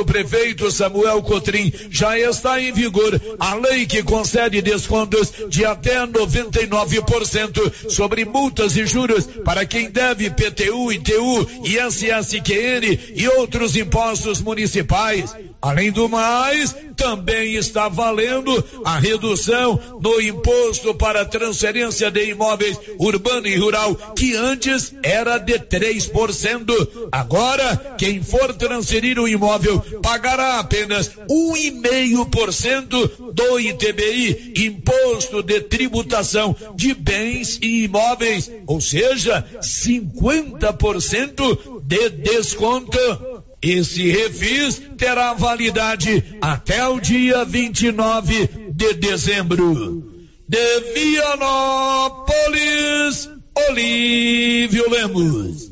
O prefeito Samuel Cotrim já está em vigor a lei que concede descontos de até 99% sobre multas e juros para quem deve PTU, ITU, ISSQN e outros impostos municipais. Além do mais, também está valendo a redução no imposto para transferência de imóveis urbano e rural, que antes era de 3%. Agora, quem for transferir o imóvel pagará apenas 1,5% do ITBI, Imposto de Tributação de Bens e Imóveis, ou seja, 50% de desconto. Esse refis terá validade até o dia 29 de dezembro. De Vianópolis, Olívio Lemos.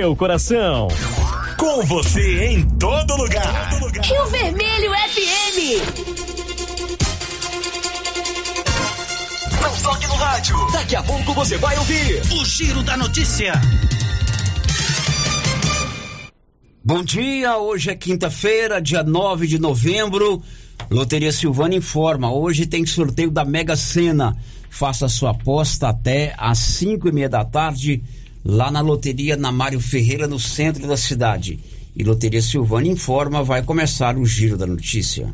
seu coração. Com você em todo lugar. Rio Vermelho FM. Não toque no rádio. Daqui a pouco você vai ouvir o Giro da Notícia. Bom dia, hoje é quinta-feira, dia 9 de novembro. Loteria Silvana informa: hoje tem sorteio da Mega Sena. Faça sua aposta até às 5 e meia da tarde lá na loteria na Mário Ferreira, no centro da cidade. E Loteria Silvana informa, vai começar o giro da notícia.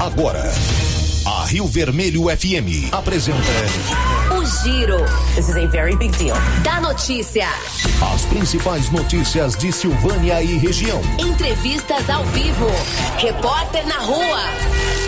Agora, a Rio Vermelho FM apresenta o Giro. This is a very big deal. Da notícia. As principais notícias de Silvânia e região. Entrevistas ao vivo. Repórter na rua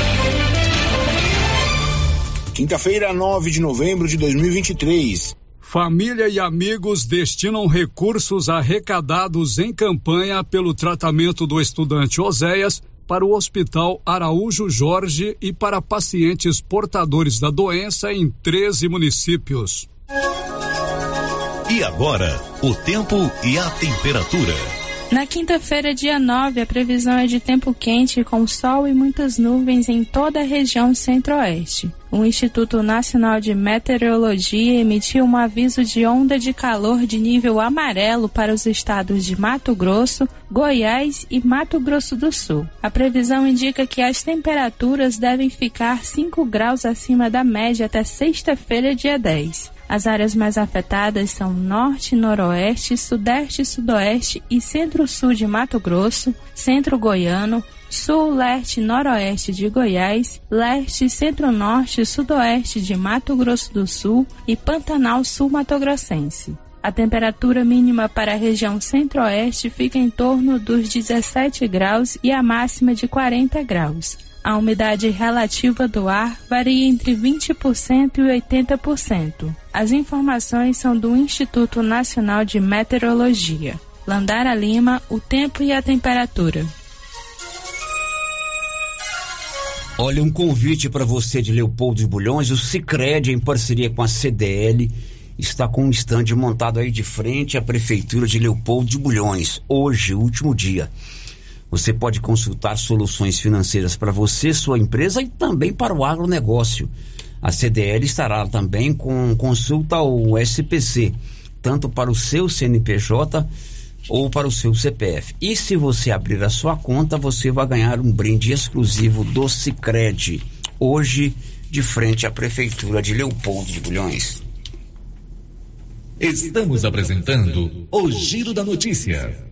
Quinta-feira, 9 de novembro de 2023. Família e amigos destinam recursos arrecadados em campanha pelo tratamento do estudante Oséias para o Hospital Araújo Jorge e para pacientes portadores da doença em 13 municípios. E agora, o tempo e a temperatura. Na quinta-feira, dia 9, a previsão é de tempo quente com sol e muitas nuvens em toda a região centro-oeste. O Instituto Nacional de Meteorologia emitiu um aviso de onda de calor de nível amarelo para os estados de Mato Grosso, Goiás e Mato Grosso do Sul. A previsão indica que as temperaturas devem ficar 5 graus acima da média até sexta-feira, dia 10. As áreas mais afetadas são norte, noroeste, sudeste, sudoeste e centro-sul de Mato Grosso, centro goiano, sul, leste e noroeste de Goiás, leste, centro-norte e sudoeste de Mato Grosso do Sul e Pantanal Sul-Mato-Grossense. A temperatura mínima para a região centro-oeste fica em torno dos 17 graus e a máxima de 40 graus. A umidade relativa do ar varia entre 20% e 80%. As informações são do Instituto Nacional de Meteorologia. Landara Lima, o tempo e a temperatura. Olha, um convite para você de Leopoldo de Bulhões, o Cicred, em parceria com a CDL, está com um estande montado aí de frente à Prefeitura de Leopoldo de Bulhões. Hoje, último dia. Você pode consultar soluções financeiras para você, sua empresa e também para o agronegócio. A CDL estará também com consulta ao SPC, tanto para o seu CNPJ ou para o seu CPF. E se você abrir a sua conta, você vai ganhar um brinde exclusivo do Cicred, hoje de frente à Prefeitura de Leopoldo de Bulhões. Estamos apresentando o Giro da Notícia.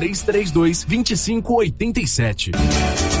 3332 2587.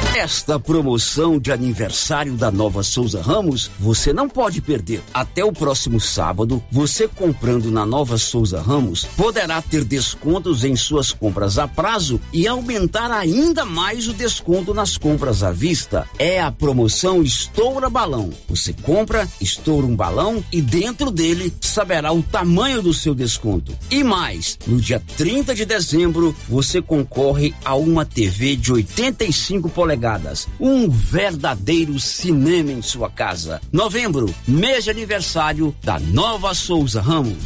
Esta promoção de aniversário da Nova Souza Ramos você não pode perder. Até o próximo sábado, você comprando na Nova Souza Ramos poderá ter descontos em suas compras a prazo e aumentar ainda mais o desconto nas compras à vista. É a promoção Estoura Balão. Você compra, estoura um balão e dentro dele saberá o tamanho do seu desconto. E mais, no dia 30 de dezembro, você concorre a uma TV de 85 polegadas um verdadeiro cinema em sua casa. Novembro, mês de aniversário da Nova Souza Ramos.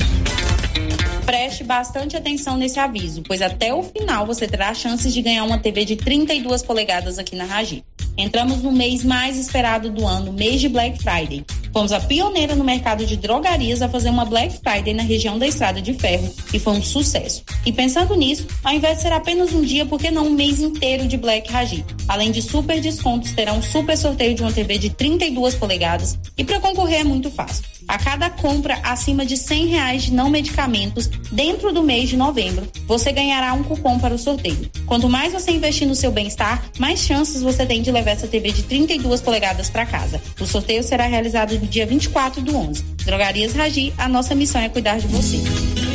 Preste bastante atenção nesse aviso, pois até o final você terá chances de ganhar uma TV de 32 polegadas aqui na Ragi. Entramos no mês mais esperado do ano, mês de Black Friday. Fomos a pioneira no mercado de drogarias a fazer uma Black Friday na região da Estrada de Ferro e foi um sucesso. E pensando nisso, ao invés de ser apenas um dia, por que não um mês inteiro de Black Ragi? Além de super descontos, terá um super sorteio de uma TV de 32 polegadas e para concorrer é muito fácil. A cada compra acima de 100 reais de não medicamentos dentro do mês de novembro, você ganhará um cupom para o sorteio. Quanto mais você investir no seu bem-estar, mais chances você tem de levar essa TV de 32 polegadas para casa. O sorteio será realizado no dia 24 do 11. Drogarias Ragi, a nossa missão é cuidar de você.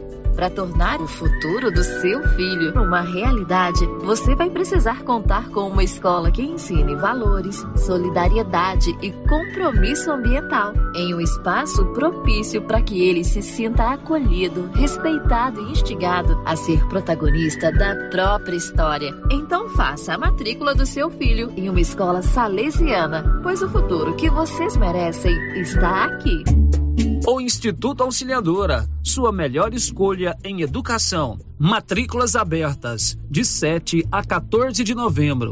Para tornar o futuro do seu filho uma realidade, você vai precisar contar com uma escola que ensine valores, solidariedade e compromisso ambiental, em um espaço propício para que ele se sinta acolhido, respeitado e instigado a ser protagonista da própria história. Então faça a matrícula do seu filho em uma escola salesiana, pois o futuro que vocês merecem está aqui. O Instituto Auxiliadora, sua melhor escolha em educação. Matrículas abertas de 7 a 14 de novembro.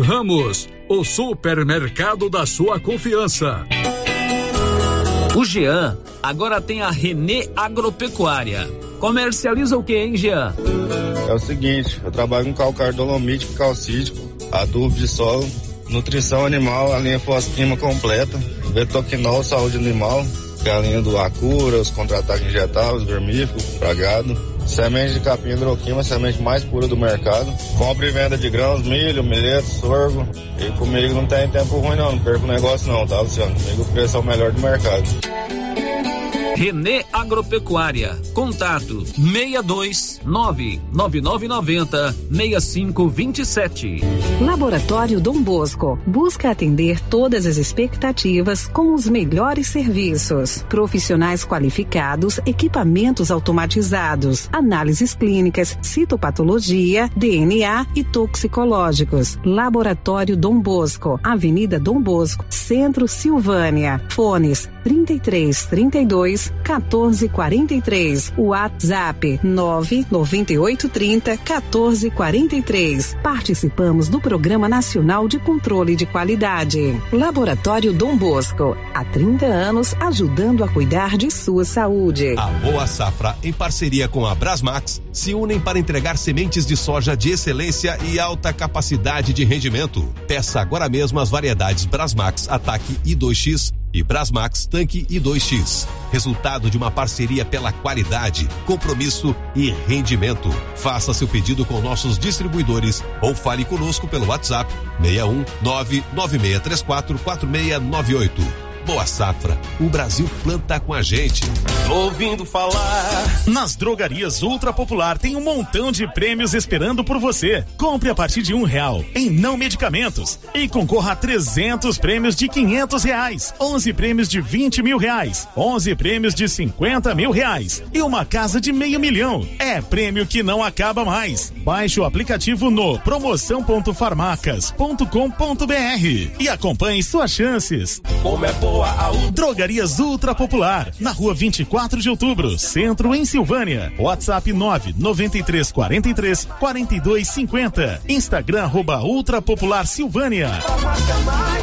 Ramos, o supermercado da sua confiança. O Jean agora tem a Renê Agropecuária. Comercializa o que, hein, Jean? É o seguinte, eu trabalho com calcário dolomítico, calcítico, adubo de solo, nutrição animal, a linha fosquima completa, betoquinol, saúde animal, galinha do Acura, os contra-ataques injetáveis, vermífugo, pragado Semente de capim hidroquima, semente mais pura do mercado. Compra e venda de grãos, milho, milheto, sorgo. E comigo não tem tempo ruim não, não perco negócio não, tá, Luciano? Comigo o preço é o melhor do mercado. Renê Agropecuária. Contato 62 99990 6527. Laboratório Dom Bosco busca atender todas as expectativas com os melhores serviços. Profissionais qualificados, equipamentos automatizados, análises clínicas, citopatologia, DNA e toxicológicos. Laboratório Dom Bosco, Avenida Dom Bosco, Centro Silvânia. Fones 33 32 14 43. WhatsApp 998 30 14 43. Participamos do Programa Nacional de Controle de Qualidade. Laboratório Dom Bosco. Há 30 anos ajudando a cuidar de sua saúde. A Boa Safra, em parceria com a Brasmax, se unem para entregar sementes de soja de excelência e alta capacidade de rendimento. Peça agora mesmo as variedades Brasmax Ataque I2X e Brasmax Tanque e 2X. Resultado de uma parceria pela qualidade, compromisso e rendimento. Faça seu pedido com nossos distribuidores ou fale conosco pelo WhatsApp 61 99634 4698. Boa Safra. O Brasil planta com a gente. Tô ouvindo falar. Nas drogarias Ultra Popular tem um montão de prêmios esperando por você. Compre a partir de um real em não medicamentos e concorra a 300 prêmios de 500 reais, 11 prêmios de 20 mil reais, 11 prêmios de 50 mil reais e uma casa de meio milhão. É prêmio que não acaba mais. Baixe o aplicativo no promoção.farmacas.com.br e acompanhe suas chances. Como é Ultra. Drogarias Ultra Popular, na rua 24 de outubro, centro em Silvânia. WhatsApp 993 43 42 50. Instagram arroba Ultra Popular Silvânia.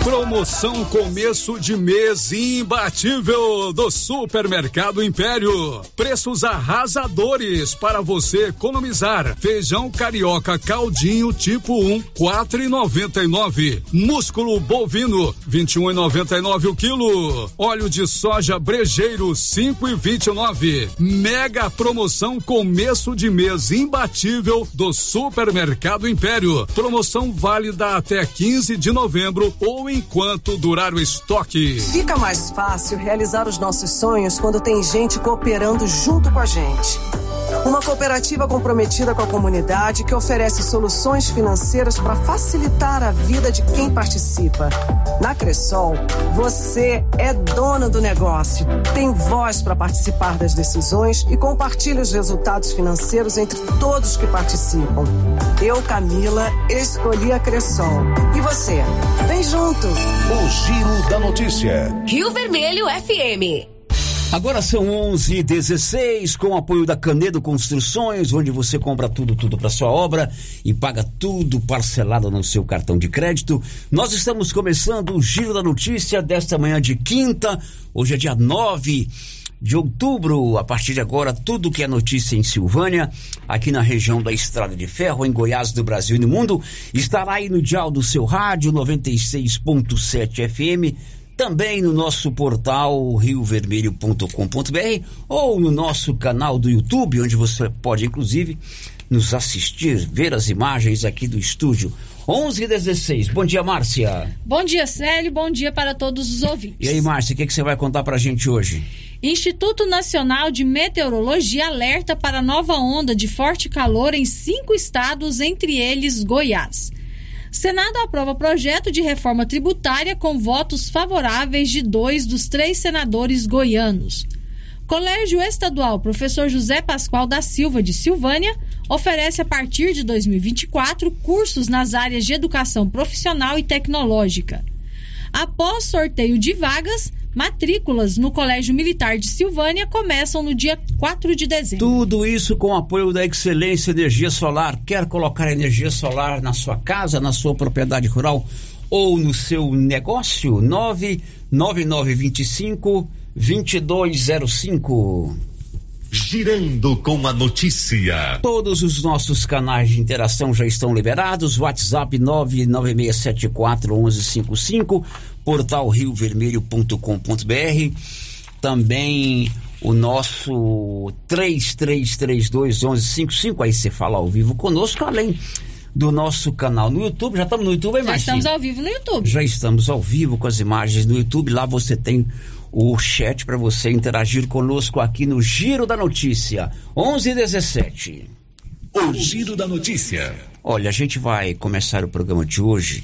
Promoção começo de mês imbatível do Supermercado Império. Preços arrasadores para você economizar. Feijão carioca caldinho tipo 1, 4,99. Músculo bovino, 21,99 o quilo Óleo de soja brejeiro 5 e 29. Mega promoção começo de mês imbatível do Supermercado Império. Promoção válida até 15 de novembro ou enquanto durar o estoque. Fica mais fácil realizar os nossos sonhos quando tem gente cooperando junto com a gente. Uma cooperativa comprometida com a comunidade que oferece soluções financeiras para facilitar a vida de quem participa. Na Cressol, você é dono do negócio, tem voz para participar das decisões e compartilha os resultados financeiros entre todos que participam. Eu, Camila, escolhi a Cressol. E você? Vem junto! O Giro da Notícia. Rio Vermelho FM. Agora são 11 16 com o apoio da Canedo Construções, onde você compra tudo, tudo para sua obra e paga tudo parcelado no seu cartão de crédito. Nós estamos começando o Giro da Notícia desta manhã de quinta. Hoje é dia 9 de outubro. A partir de agora, tudo que é notícia em Silvânia, aqui na região da Estrada de Ferro, em Goiás, do Brasil e no mundo, estará aí no dial do seu rádio 96.7 FM também no nosso portal riovermelho.com.br ou no nosso canal do YouTube, onde você pode inclusive nos assistir, ver as imagens aqui do estúdio. 11 e 16. Bom dia, Márcia. Bom dia, Célio. Bom dia para todos os ouvintes. E aí, Márcia, o que, que você vai contar para a gente hoje? Instituto Nacional de Meteorologia alerta para nova onda de forte calor em cinco estados, entre eles Goiás. Senado aprova projeto de reforma tributária com votos favoráveis de dois dos três senadores goianos. Colégio Estadual Professor José Pascoal da Silva de Silvânia oferece a partir de 2024 cursos nas áreas de educação profissional e tecnológica. Após sorteio de vagas, Matrículas no Colégio Militar de Silvânia começam no dia 4 de dezembro. Tudo isso com apoio da Excelência Energia Solar. Quer colocar energia solar na sua casa, na sua propriedade rural ou no seu negócio? 99925 2205. Girando com a notícia. Todos os nossos canais de interação já estão liberados. WhatsApp 996741155, portal riovermelho.com.br. Também o nosso 33321155, aí você fala ao vivo conosco, além do nosso canal no YouTube. Já estamos no YouTube, hein, Já Marcinho? estamos ao vivo no YouTube. Já estamos ao vivo com as imagens no YouTube. Lá você tem o chat para você interagir conosco aqui no Giro da Notícia. 11 e 17. O Giro da Notícia. Olha, a gente vai começar o programa de hoje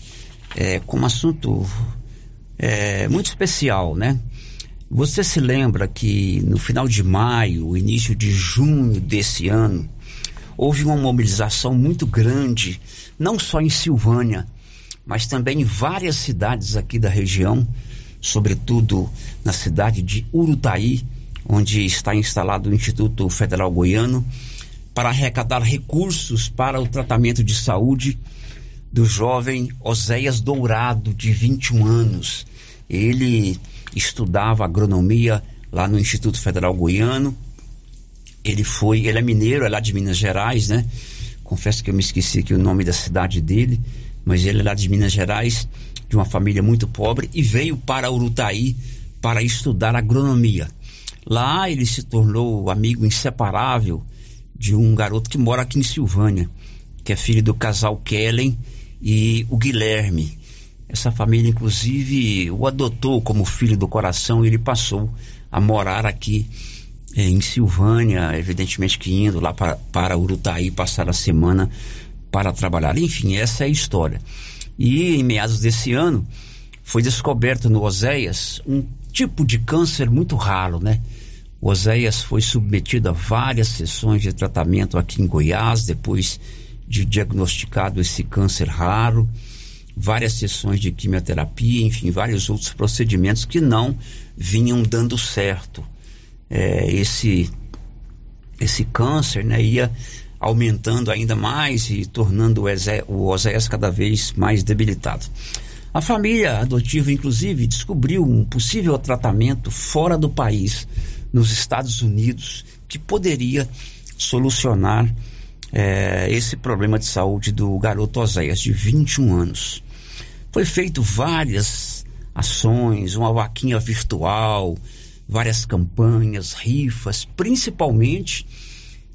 é, com um assunto é, muito especial, né? Você se lembra que no final de maio, início de junho desse ano, houve uma mobilização muito grande, não só em Silvânia, mas também em várias cidades aqui da região, sobretudo na cidade de Urutaí, onde está instalado o Instituto Federal Goiano, para arrecadar recursos para o tratamento de saúde do jovem Oséias Dourado, de 21 anos. Ele estudava agronomia lá no Instituto Federal Goiano. Ele foi, ele é mineiro, é lá de Minas Gerais, né? Confesso que eu me esqueci aqui o nome da cidade dele, mas ele é lá de Minas Gerais, de uma família muito pobre e veio para Urutaí para estudar agronomia. Lá ele se tornou amigo inseparável de um garoto que mora aqui em Silvânia, que é filho do casal Kellen e o Guilherme. Essa família, inclusive, o adotou como filho do coração e ele passou a morar aqui eh, em Silvânia, evidentemente que indo lá para, para Urutaí passar a semana para trabalhar. Enfim, essa é a história. E em meados desse ano foi descoberto no Oséias um tipo de câncer muito raro, né? O Oséias foi submetido a várias sessões de tratamento aqui em Goiás, depois de diagnosticado esse câncer raro, várias sessões de quimioterapia, enfim, vários outros procedimentos que não vinham dando certo. É, esse, esse câncer né, ia aumentando ainda mais e tornando o, Oséias cada vez mais debilitado. A família adotiva, inclusive, descobriu um possível tratamento fora do país, nos Estados Unidos, que poderia solucionar é, esse problema de saúde do garoto Oséias, de 21 anos. Foi feito várias ações, uma vaquinha virtual, várias campanhas, rifas, principalmente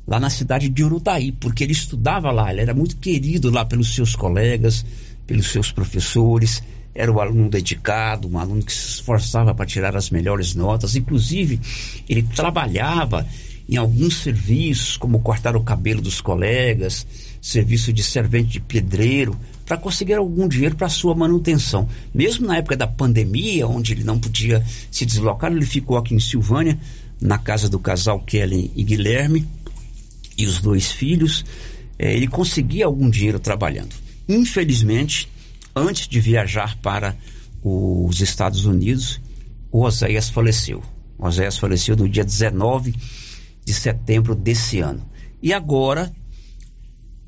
lá na cidade de Urutaí, porque ele estudava lá, ele era muito querido lá pelos seus colegas, pelos seus professores, era um aluno dedicado, um aluno que se esforçava para tirar as melhores notas, inclusive ele trabalhava em alguns serviços, como cortar o cabelo dos colegas, serviço de servente de pedreiro, para conseguir algum dinheiro para sua manutenção. Mesmo na época da pandemia, onde ele não podia se deslocar, ele ficou aqui em Silvânia, na casa do casal Kellen e Guilherme, e os dois filhos, eh, ele conseguia algum dinheiro trabalhando. Infelizmente, antes de viajar para os Estados Unidos, o Oséias faleceu. O Oséias faleceu no dia 19 de setembro desse ano. E agora,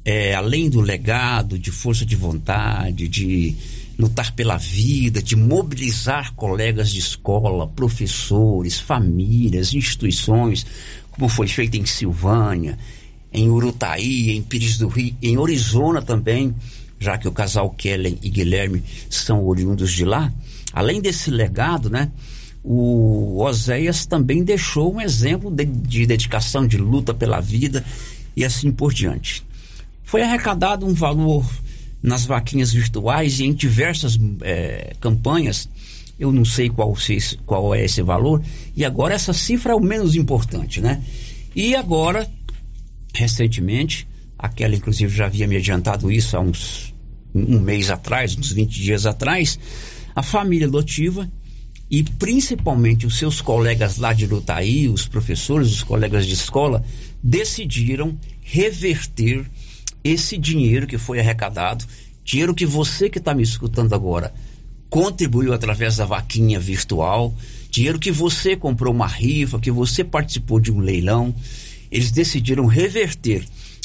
é, além do legado de força de vontade, de lutar pela vida, de mobilizar colegas de escola, professores, famílias, instituições, como foi feito em Silvânia, em Urutaí, em Pires do Rio, em Orizona também, já que o casal Kellen e Guilherme são oriundos de lá. Além desse legado, né? o Oséias também deixou um exemplo de, de, dedicação, de luta pela vida e assim por diante. Foi arrecadado um valor nas vaquinhas virtuais e em diversas é, campanhas. Eu não sei qual, qual é esse valor, e agora essa cifra é o menos importante, né? E agora, recentemente, aquela inclusive já havia me adiantado isso há uns um mês atrás, uns 20 dias atrás, a família adotiva e principalmente os seus colegas lá de Lutaí, os professores, os colegas de escola, decidiram reverter esse dinheiro que foi arrecadado, dinheiro que você que está me escutando agora contribuiu através da vaquinha virtual, dinheiro que você comprou uma rifa, que você participou de um leilão, eles decidiram reverter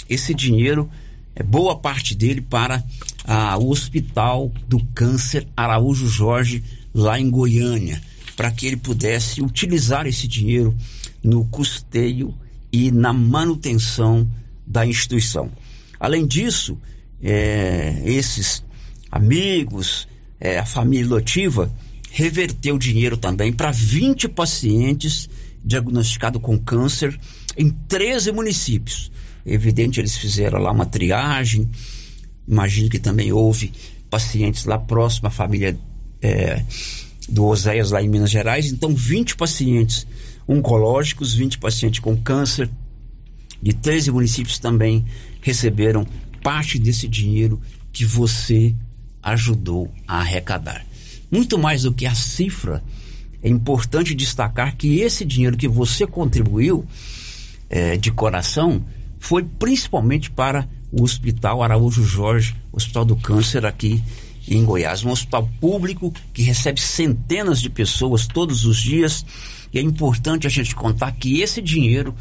esse dinheiro, é, boa parte dele, para ah, o Hospital do Câncer Araújo Jorge lá em Goiânia, para que ele pudesse utilizar esse dinheiro no custeio e na manutenção da instituição. Além disso, é, esses amigos, é, a família lotiva, reverteu dinheiro também para 20 pacientes diagnosticados com câncer em 13 municípios. Evidente, eles fizeram lá uma triagem. Imagino que também houve pacientes lá próximo à família é, do Oséias lá em Minas Gerais. Então, 20 pacientes oncológicos, 20 pacientes com câncer de 13 municípios também receberam parte desse dinheiro que você ajudou a arrecadar. Muito mais do que a cifra, é importante destacar que esse dinheiro que você contribuiu é, de coração foi principalmente para o Hospital Araújo Jorge, Hospital do Câncer aqui em Goiás, um hospital público que recebe centenas de pessoas todos os dias. E é importante a gente contar que esse dinheiro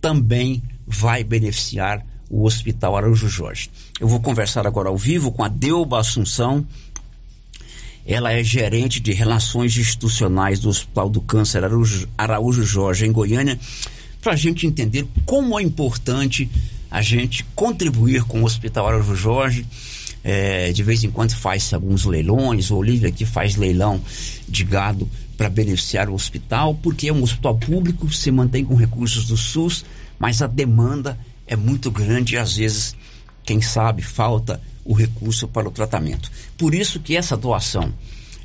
também vai beneficiar o Hospital Araújo Jorge. Eu vou conversar agora ao vivo com a Delba Assunção. Ela é gerente de relações institucionais do Hospital do Câncer Araújo Jorge, em Goiânia, para a gente entender como é importante a gente contribuir com o Hospital Araújo Jorge é, de vez em quando faz alguns leilões, o Olívia aqui faz leilão de gado para beneficiar o hospital, porque é um hospital público, se mantém com recursos do SUS, mas a demanda é muito grande e às vezes, quem sabe, falta o recurso para o tratamento. Por isso que essa doação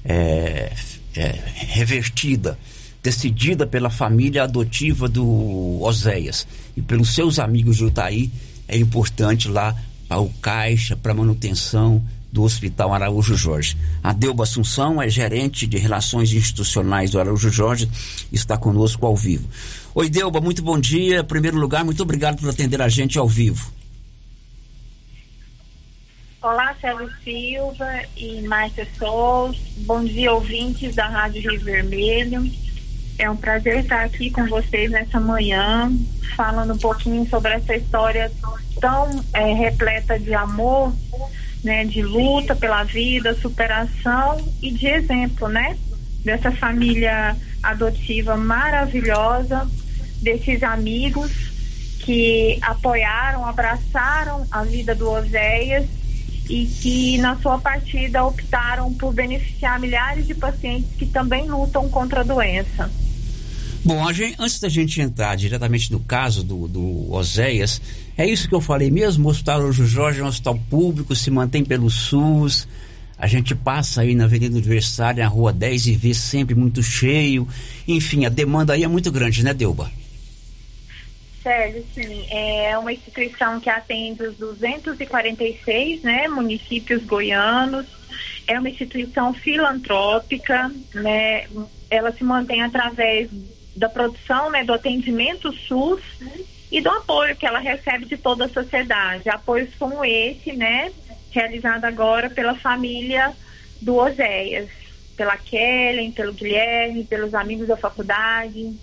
é, é revertida, decidida pela família adotiva do Oséias e pelos seus amigos de Utaí, é importante lá ao Caixa para manutenção do Hospital Araújo Jorge. A Delba Assunção é gerente de relações institucionais do Araújo Jorge, está conosco ao vivo. Oi, Delba, muito bom dia. Em primeiro lugar, muito obrigado por atender a gente ao vivo. Olá, Célio Silva e Márcia Souza. Bom dia, ouvintes da Rádio Rio Vermelho. É um prazer estar aqui com vocês nessa manhã, falando um pouquinho sobre essa história tão é, repleta de amor, né, de luta pela vida, superação e de exemplo, né, dessa família adotiva maravilhosa, desses amigos que apoiaram, abraçaram a vida do Oséias e que na sua partida optaram por beneficiar milhares de pacientes que também lutam contra a doença. Bom, gente, antes da gente entrar diretamente no caso do, do Oséias, é isso que eu falei mesmo, o Hospital Ojo Jorge é um hospital público, se mantém pelo SUS, a gente passa aí na Avenida Universitária, na Rua 10 e vê sempre muito cheio, enfim, a demanda aí é muito grande, né, Delba? Sérgio, sim, é uma instituição que atende os 246 né, municípios goianos, é uma instituição filantrópica, né, ela se mantém através da produção, né, do atendimento SUS e do apoio que ela recebe de toda a sociedade. Apoios como esse, né, realizado agora pela família do Oséias, pela Kellen, pelo Guilherme, pelos amigos da faculdade.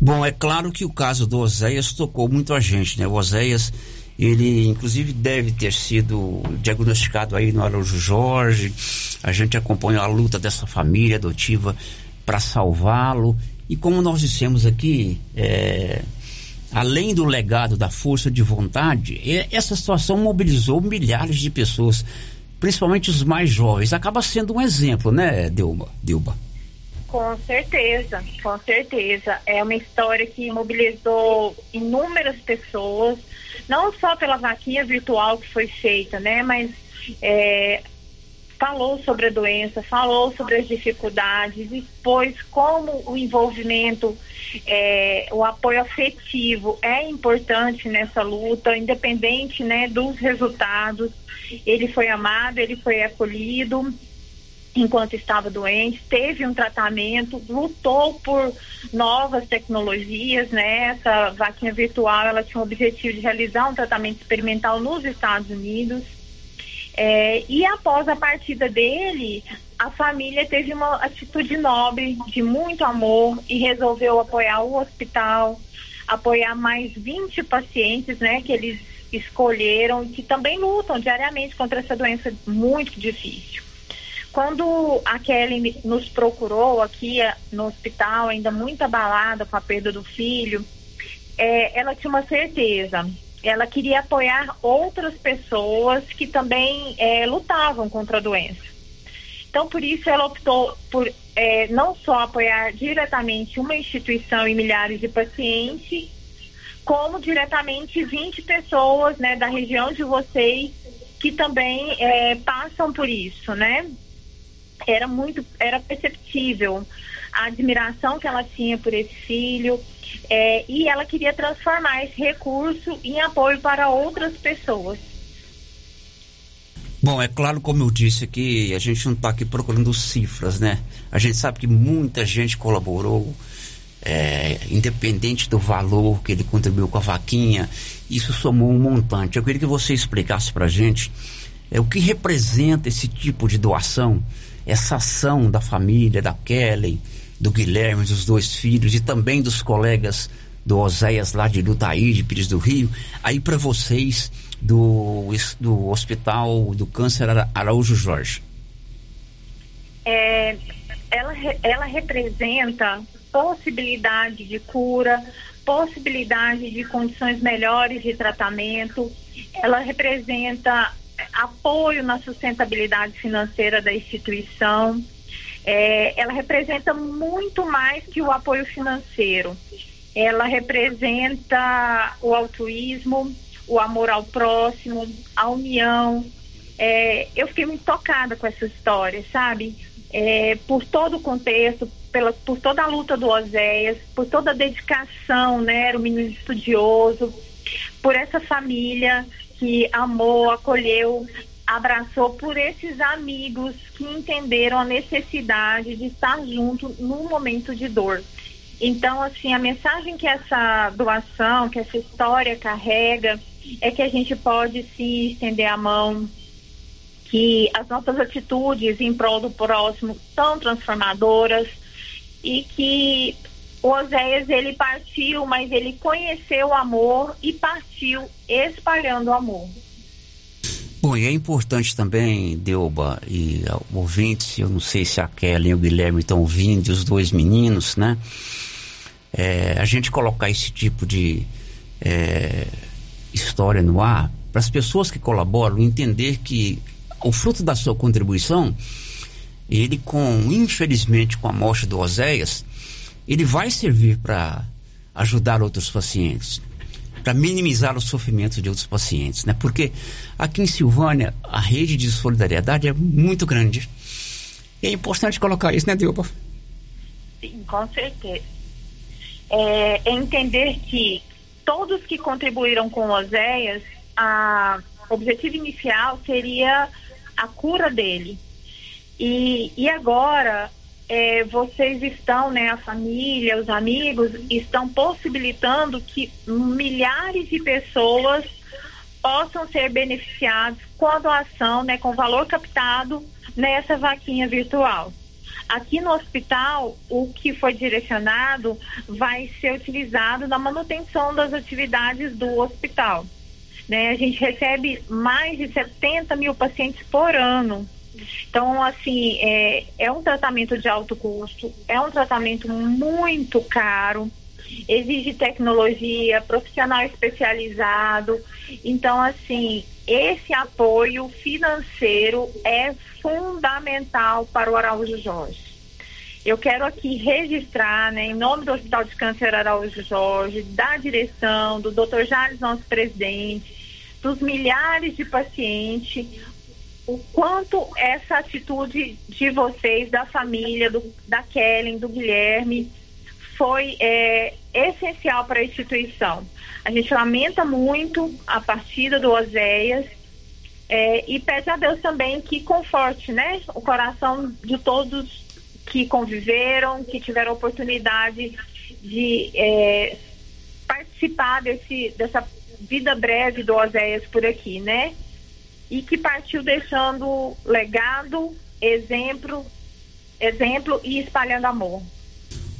Bom, é claro que o caso do Oséias tocou muito a gente, né? O Oséias, ele inclusive deve ter sido diagnosticado aí no Araújo Jorge. A gente acompanhou a luta dessa família adotiva para salvá-lo. E como nós dissemos aqui, é, além do legado da força de vontade, essa situação mobilizou milhares de pessoas, principalmente os mais jovens. Acaba sendo um exemplo, né? Dilma? Com certeza, com certeza. É uma história que mobilizou inúmeras pessoas, não só pela vaquinha virtual que foi feita, né? Mas é, falou sobre a doença, falou sobre as dificuldades, expôs como o envolvimento, é, o apoio afetivo é importante nessa luta, independente né, dos resultados. Ele foi amado, ele foi acolhido enquanto estava doente, teve um tratamento, lutou por novas tecnologias, né? Essa vaquinha virtual, ela tinha o objetivo de realizar um tratamento experimental nos Estados Unidos. É, e após a partida dele, a família teve uma atitude nobre, de muito amor, e resolveu apoiar o hospital, apoiar mais 20 pacientes, né, que eles escolheram, que também lutam diariamente contra essa doença muito difícil. Quando a Kelly nos procurou aqui eh, no hospital, ainda muito abalada com a perda do filho, é, ela tinha uma certeza. Ela queria apoiar outras pessoas que também é, lutavam contra a doença. Então, por isso, ela optou por é, não só apoiar diretamente uma instituição e milhares de pacientes, como diretamente 20 pessoas né, da região de vocês que também passam por isso, né? Era muito, era perceptível a admiração que ela tinha por esse filho é, e ela queria transformar esse recurso em apoio para outras pessoas. Bom, é claro, como eu disse aqui, a gente não está aqui procurando cifras, né? A gente sabe que muita gente colaborou, é, independente do valor que ele contribuiu com a vaquinha, isso somou um montante. Eu queria que você explicasse para a gente é, o que representa esse tipo de doação essa ação da família, da Kelly, do Guilherme, dos dois filhos e também dos colegas do Oséias lá de Lutaí, de Pires do Rio, aí para vocês do, do Hospital do Câncer Araújo Jorge? É, ela, ela representa possibilidade de cura, possibilidade de condições melhores de tratamento, ela representa apoio na sustentabilidade financeira da instituição. É, ela representa muito mais que o apoio financeiro. Ela representa o altruísmo, o amor ao próximo, a união. É, eu fiquei muito tocada com essa história, sabe? É, por todo o contexto, pela, por toda a luta do Oséias, por toda a dedicação, né? Era um menino estudioso, por essa família que amou, acolheu, abraçou por esses amigos que entenderam a necessidade de estar junto num momento de dor. Então, assim, a mensagem que essa doação, que essa história carrega, é que a gente pode sim estender a mão, que as nossas atitudes em prol do próximo são transformadoras e que o Oséias ele partiu, mas ele conheceu o amor e partiu espalhando o amor. Bom, e é importante também, Delba e ouvintes, eu não sei se a Kelly e o Guilherme estão ouvindo, os dois meninos, né? É, a gente colocar esse tipo de é, história no ar para as pessoas que colaboram entender que o fruto da sua contribuição, ele com, infelizmente, com a morte do Oséias, ele vai servir para ajudar outros pacientes, para minimizar o sofrimento de outros pacientes, né? Porque aqui em Silvânia a rede de solidariedade é muito grande. E é importante colocar isso, né, Dilma? Sim, com certeza. É, é entender que todos que contribuíram com Oséias, o objetivo inicial seria a cura dele. E, e agora é, vocês estão, né, a família, os amigos, estão possibilitando que milhares de pessoas possam ser beneficiados com a doação, né, com valor captado nessa vaquinha virtual. Aqui no hospital, o que foi direcionado vai ser utilizado na manutenção das atividades do hospital. Né? A gente recebe mais de 70 mil pacientes por ano. Então, assim, é, é um tratamento de alto custo, é um tratamento muito caro, exige tecnologia, profissional especializado. Então, assim, esse apoio financeiro é fundamental para o Araújo Jorge. Eu quero aqui registrar, né, em nome do Hospital de Câncer Araújo Jorge, da direção, do Dr. Jales, nosso presidente, dos milhares de pacientes, o quanto essa atitude de vocês, da família, do, da Kellen, do Guilherme, foi é, essencial para a instituição. A gente lamenta muito a partida do Oséias é, e pede a Deus também que conforte né, o coração de todos que conviveram, que tiveram oportunidade de é, participar desse, dessa vida breve do Oséias por aqui, né? E que partiu deixando legado, exemplo, exemplo e espalhando amor.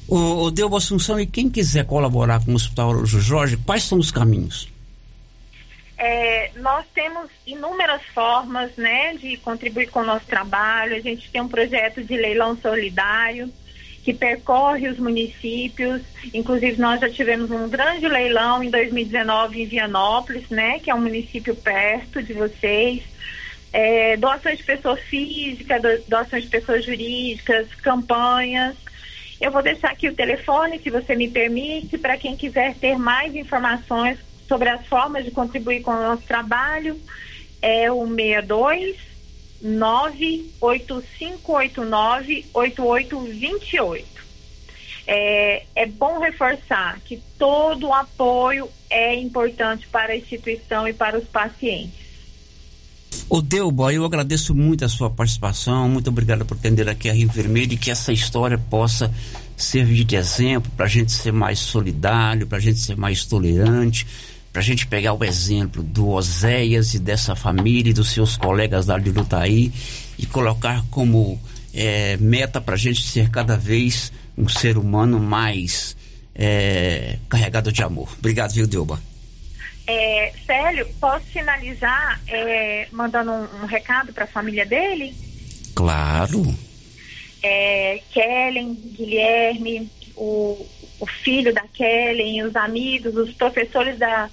O, o Deu Assunção, e quem quiser colaborar com o Hospital Jorge, quais são os caminhos? É, nós temos inúmeras formas né, de contribuir com o nosso trabalho. A gente tem um projeto de leilão solidário que percorre os municípios. Inclusive, nós já tivemos um grande leilão em 2019 em Vianópolis, né, que é um município perto de vocês. É, doações de pessoas físicas, doações de pessoas jurídicas, campanhas. Eu vou deixar aqui o telefone, se você me permite, para quem quiser ter mais informações sobre as formas de contribuir com o nosso trabalho. É o 62 98589-8828. É, é bom reforçar que todo o apoio é importante para a instituição e para os pacientes. O Delbo, eu agradeço muito a sua participação, muito obrigado por atender aqui a Rio Vermelho e que essa história possa servir de exemplo para a gente ser mais solidário, para a gente ser mais tolerante, para a gente pegar o exemplo do Oséias e dessa família e dos seus colegas lá de Lutaí e colocar como é, meta para a gente ser cada vez um ser humano mais é, carregado de amor. Obrigado, viu, Delba? É, Célio, posso finalizar é, mandando um, um recado para a família dele? Claro. É, Kellen, Guilherme, o, o filho da Kellen, os amigos, os professores da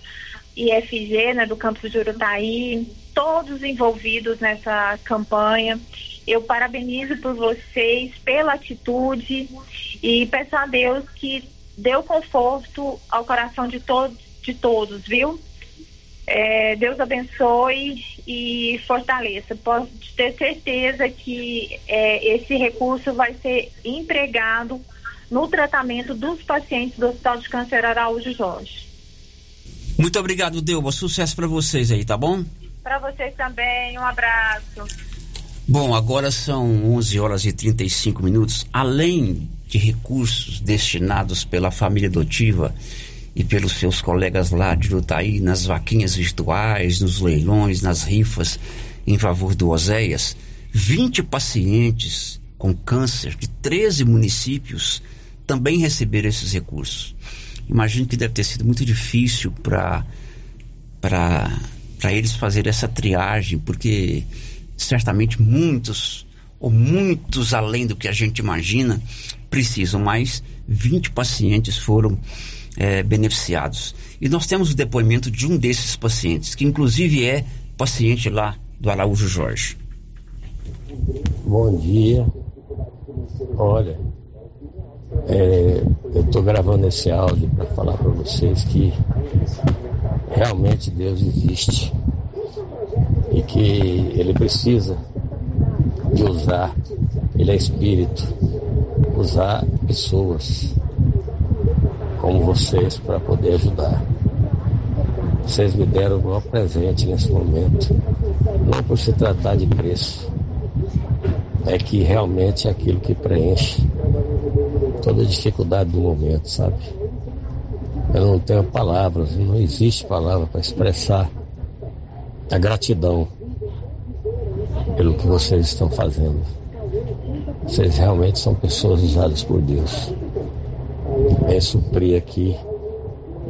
IFG, né, do campus de Urutaí, todos envolvidos nessa campanha. Eu parabenizo por vocês, pela atitude e peço a Deus que o conforto ao coração de, to de todos, viu? É, Deus abençoe e fortaleça. Posso ter certeza que é, esse recurso vai ser empregado no tratamento dos pacientes do Hospital de Câncer Araújo Jorge. Muito obrigado, Delba. Sucesso para vocês aí, tá bom? Para vocês também. Um abraço. Bom, agora são 11 horas e 35 minutos. Além de recursos destinados pela família adotiva e pelos seus colegas lá de Lutaí nas vaquinhas virtuais, nos leilões, nas rifas em favor do Oséias, 20 pacientes com câncer de 13 municípios também receberam esses recursos. Imagino que deve ter sido muito difícil para eles fazer essa triagem, porque certamente muitos ou muitos além do que a gente imagina precisam, mas 20 pacientes foram é, beneficiados. E nós temos o depoimento de um desses pacientes, que inclusive é paciente lá do Araújo Jorge. Bom dia. Olha, é, eu estou gravando esse áudio para falar para vocês que realmente Deus existe e que Ele precisa de usar, Ele é Espírito, usar pessoas como vocês para poder ajudar. Vocês me deram o maior presente nesse momento, não por se tratar de preço, é que realmente é aquilo que preenche toda a dificuldade do momento, sabe? Eu não tenho palavras, não existe palavra para expressar a gratidão pelo que vocês estão fazendo. Vocês realmente são pessoas usadas por Deus é suprir aqui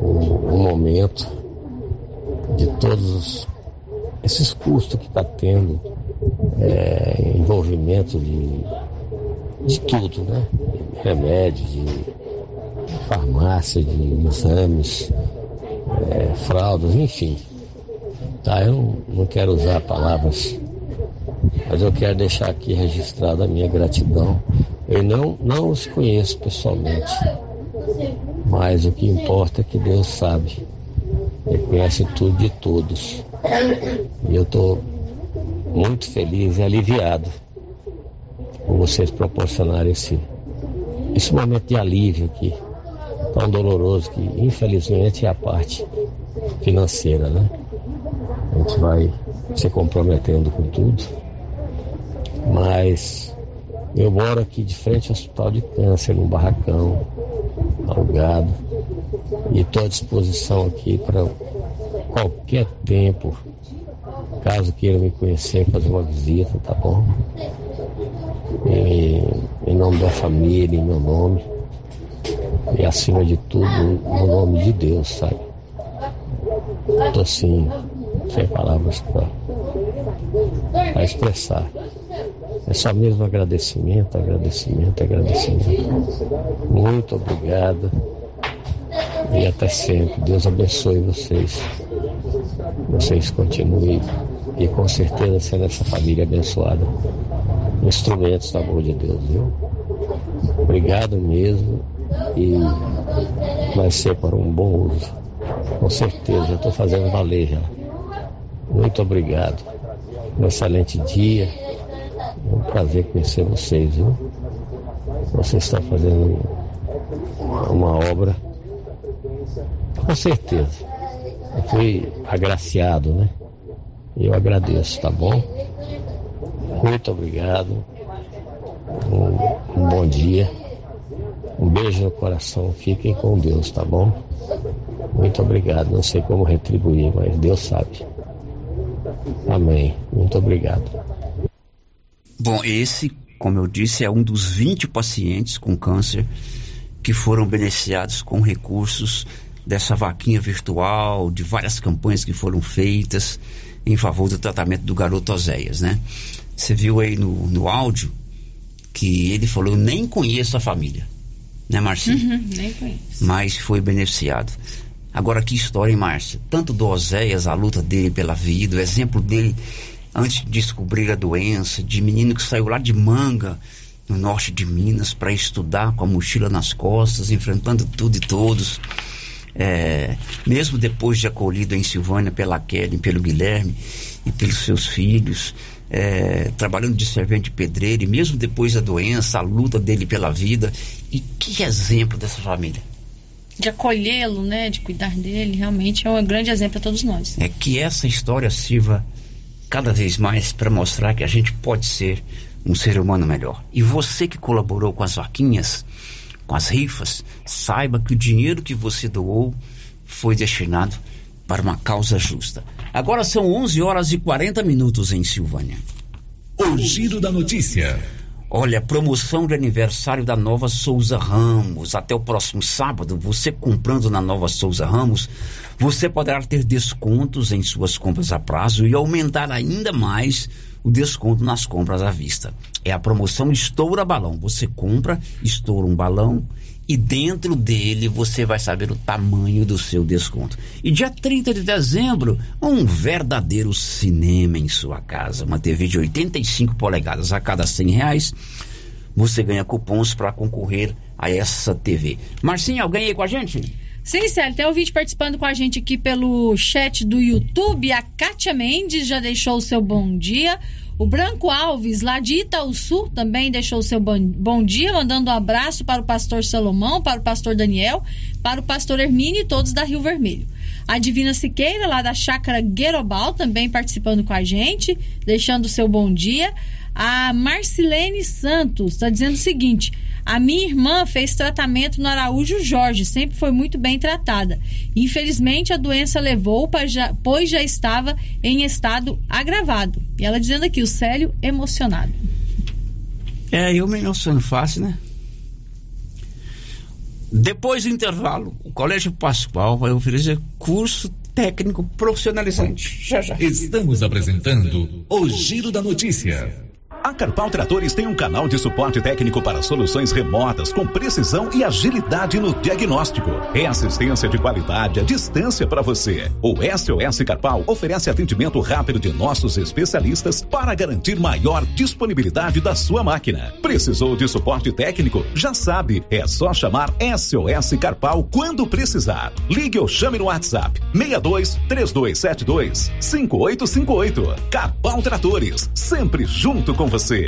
o, o momento de todos esses custos que está tendo, é, envolvimento de, de tudo, né? Remédio, de farmácia, de exames, é, fraldas, enfim. Tá, eu não, quero usar palavras, mas eu quero deixar aqui registrada a minha gratidão. Eu não, não os conheço pessoalmente, mas o que importa é que Deus sabe. Ele conhece tudo de todos. E eu estou muito feliz e aliviado por vocês proporcionarem esse, esse momento de alívio aqui, tão doloroso que infelizmente é a parte financeira, né? A gente vai se comprometendo com tudo. Mas eu moro aqui de frente ao hospital de câncer, num barracão, alugado. E estou à disposição aqui para qualquer tempo, caso queira me conhecer, fazer uma visita, tá bom? Em nome da família, em meu nome. E acima de tudo, no nome de Deus, sabe? Estou assim, sem palavras para expressar. É só mesmo agradecimento, agradecimento, agradecimento. Muito obrigado. E até sempre. Deus abençoe vocês. Vocês continuem e com certeza sendo essa família abençoada. Instrumentos da amor de Deus, viu? Obrigado mesmo e vai ser para um bom uso. Com certeza, eu estou fazendo valer já. Muito obrigado. Um excelente dia é um prazer conhecer vocês, viu? Vocês estão fazendo uma obra, com certeza. Eu fui agraciado, né? Eu agradeço, tá bom? Muito obrigado. Um, um bom dia. Um beijo no coração. Fiquem com Deus, tá bom? Muito obrigado. Não sei como retribuir, mas Deus sabe. Amém. Muito obrigado. Bom, esse, como eu disse, é um dos 20 pacientes com câncer que foram beneficiados com recursos dessa vaquinha virtual, de várias campanhas que foram feitas em favor do tratamento do garoto Oséias, né? Você viu aí no, no áudio que ele falou, eu nem conheço a família, né, Marcinho? Uhum, nem conheço. Mas foi beneficiado. Agora, que história, hein, Márcia? Tanto do Oséias, a luta dele pela vida, o exemplo dele antes de descobrir a doença, de menino que saiu lá de Manga, no norte de Minas, para estudar com a mochila nas costas, enfrentando tudo e todos. É, mesmo depois de acolhido em Silvânia pela Kelly, pelo Guilherme e pelos seus filhos, é, trabalhando de servente pedreiro, e mesmo depois da doença, a luta dele pela vida. E que exemplo dessa família! De acolhê-lo, né, de cuidar dele, realmente é um grande exemplo para todos nós. É que essa história sirva cada vez mais para mostrar que a gente pode ser um ser humano melhor. E você que colaborou com as vaquinhas, com as rifas, saiba que o dinheiro que você doou foi destinado para uma causa justa. Agora são 11 horas e 40 minutos em Silvânia. O giro da notícia. Olha, promoção de aniversário da Nova Souza Ramos. Até o próximo sábado, você comprando na Nova Souza Ramos, você poderá ter descontos em suas compras a prazo e aumentar ainda mais o desconto nas compras à vista. É a promoção Estoura Balão. Você compra, estoura um balão e dentro dele você vai saber o tamanho do seu desconto. E dia 30 de dezembro, um verdadeiro cinema em sua casa. Uma TV de 85 polegadas a cada 100 reais. Você ganha cupons para concorrer a essa TV. Marcinho, alguém aí com a gente? Sim, Célio, tem ouvinte participando com a gente aqui pelo chat do YouTube. A Kátia Mendes já deixou o seu bom dia. O Branco Alves, lá de Itaúsu, também deixou o seu bom, dia, mandando um abraço para o pastor Salomão, para o pastor Daniel, para o pastor Hermínio e todos da Rio Vermelho. A Divina Siqueira, lá da Chácara Guerobal, também participando com a gente, deixando o seu bom dia. A Marcilene Santos está dizendo o seguinte: a minha irmã fez tratamento no Araújo Jorge, sempre foi muito bem tratada. Infelizmente, a doença levou, pois já estava em estado agravado. E ela dizendo aqui, o Célio emocionado. É, eu me emociono fácil, né? Depois do intervalo, o Colégio Pascoal vai oferecer curso técnico profissionalizante. Já, já. Estamos apresentando o Giro da Notícia. A Carpal Tratores tem um canal de suporte técnico para soluções remotas com precisão e agilidade no diagnóstico. É assistência de qualidade à distância para você. O SOS Carpal oferece atendimento rápido de nossos especialistas para garantir maior disponibilidade da sua máquina. Precisou de suporte técnico? Já sabe, é só chamar SOS Carpal quando precisar. Ligue ou chame no WhatsApp 62 3272 5858. Carpal Tratores, sempre junto com você você.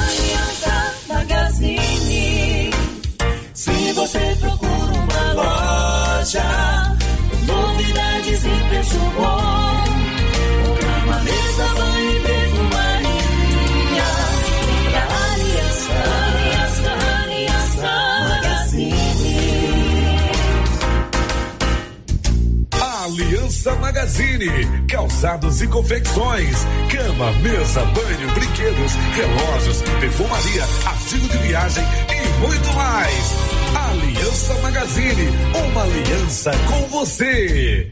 Aliança Magazine. Se você procura uma loja, novidades e preço bom, uma mesa, banho e perfumaria. Pra Aliança, Aliança, Aliança Magazine. Aliança Magazine, calçados e confecções, cama, mesa, banho, brinquedos, relógios, perfumaria, artigo de viagem e muito mais. Aliança Magazine, uma aliança com você.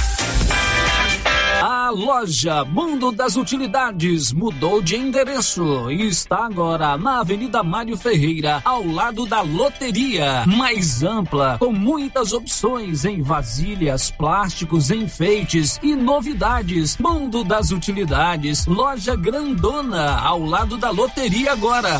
A loja Mundo das Utilidades mudou de endereço e está agora na Avenida Mário Ferreira, ao lado da loteria. Mais ampla, com muitas opções em vasilhas, plásticos, enfeites e novidades. Mundo das Utilidades, loja grandona, ao lado da loteria agora.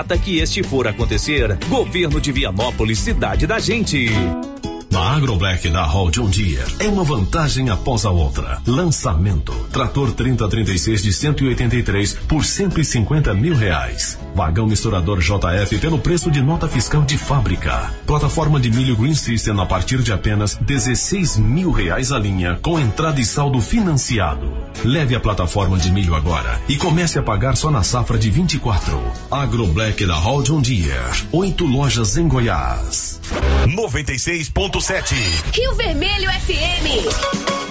que este for acontecer. Governo de Vianópolis, cidade da gente. Na AgroBlack da Hall John Deere é uma vantagem após a outra. Lançamento: trator 3036 de 183 por 150 mil reais. Vagão misturador JF pelo preço de nota fiscal de fábrica. Plataforma de milho Green System a partir de apenas 16 mil reais a linha com entrada e saldo financiado. Leve a plataforma de milho agora e comece a pagar só na safra de 24. AgroBlack da Hall John Deere. Oito lojas em Goiás. 96.7 Rio Vermelho FM.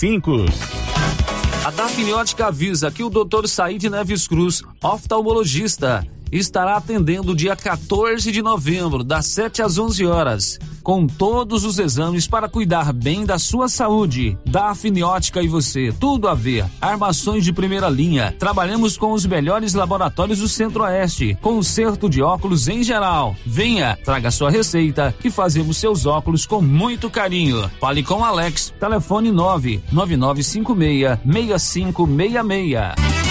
cinco. A Dafniótica avisa que o Dr. Said Neves Cruz, oftalmologista, estará atendendo dia 14 de novembro, das 7 às 11 horas, com todos os exames para cuidar bem da sua saúde. Dafniótica e você, tudo a ver. Armações de primeira linha. Trabalhamos com os melhores laboratórios do Centro-Oeste. Conserto de óculos em geral. Venha, traga sua receita que fazemos seus óculos com muito carinho. Fale com Alex. Telefone 99956 6566.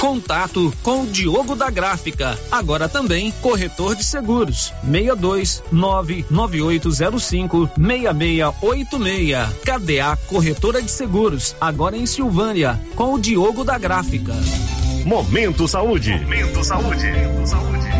Contato com o Diogo da Gráfica, agora também corretor de seguros. 62 99805 6686. KDA Corretora de Seguros, agora em Silvânia, com o Diogo da Gráfica. Momento Saúde. Momento Saúde.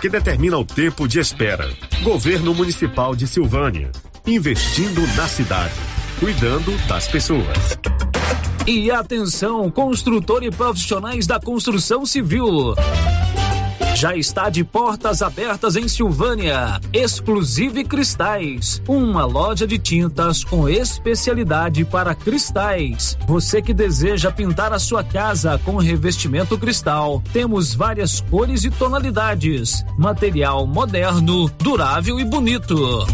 que determina o tempo de espera. Governo Municipal de Silvânia, investindo na cidade, cuidando das pessoas. E atenção, construtor e profissionais da construção civil. Já está de portas abertas em Silvânia. Exclusive Cristais, uma loja de tintas com especialidade para cristais. Você que deseja pintar a sua casa com revestimento cristal, temos várias cores e tonalidades. Material moderno, durável e bonito.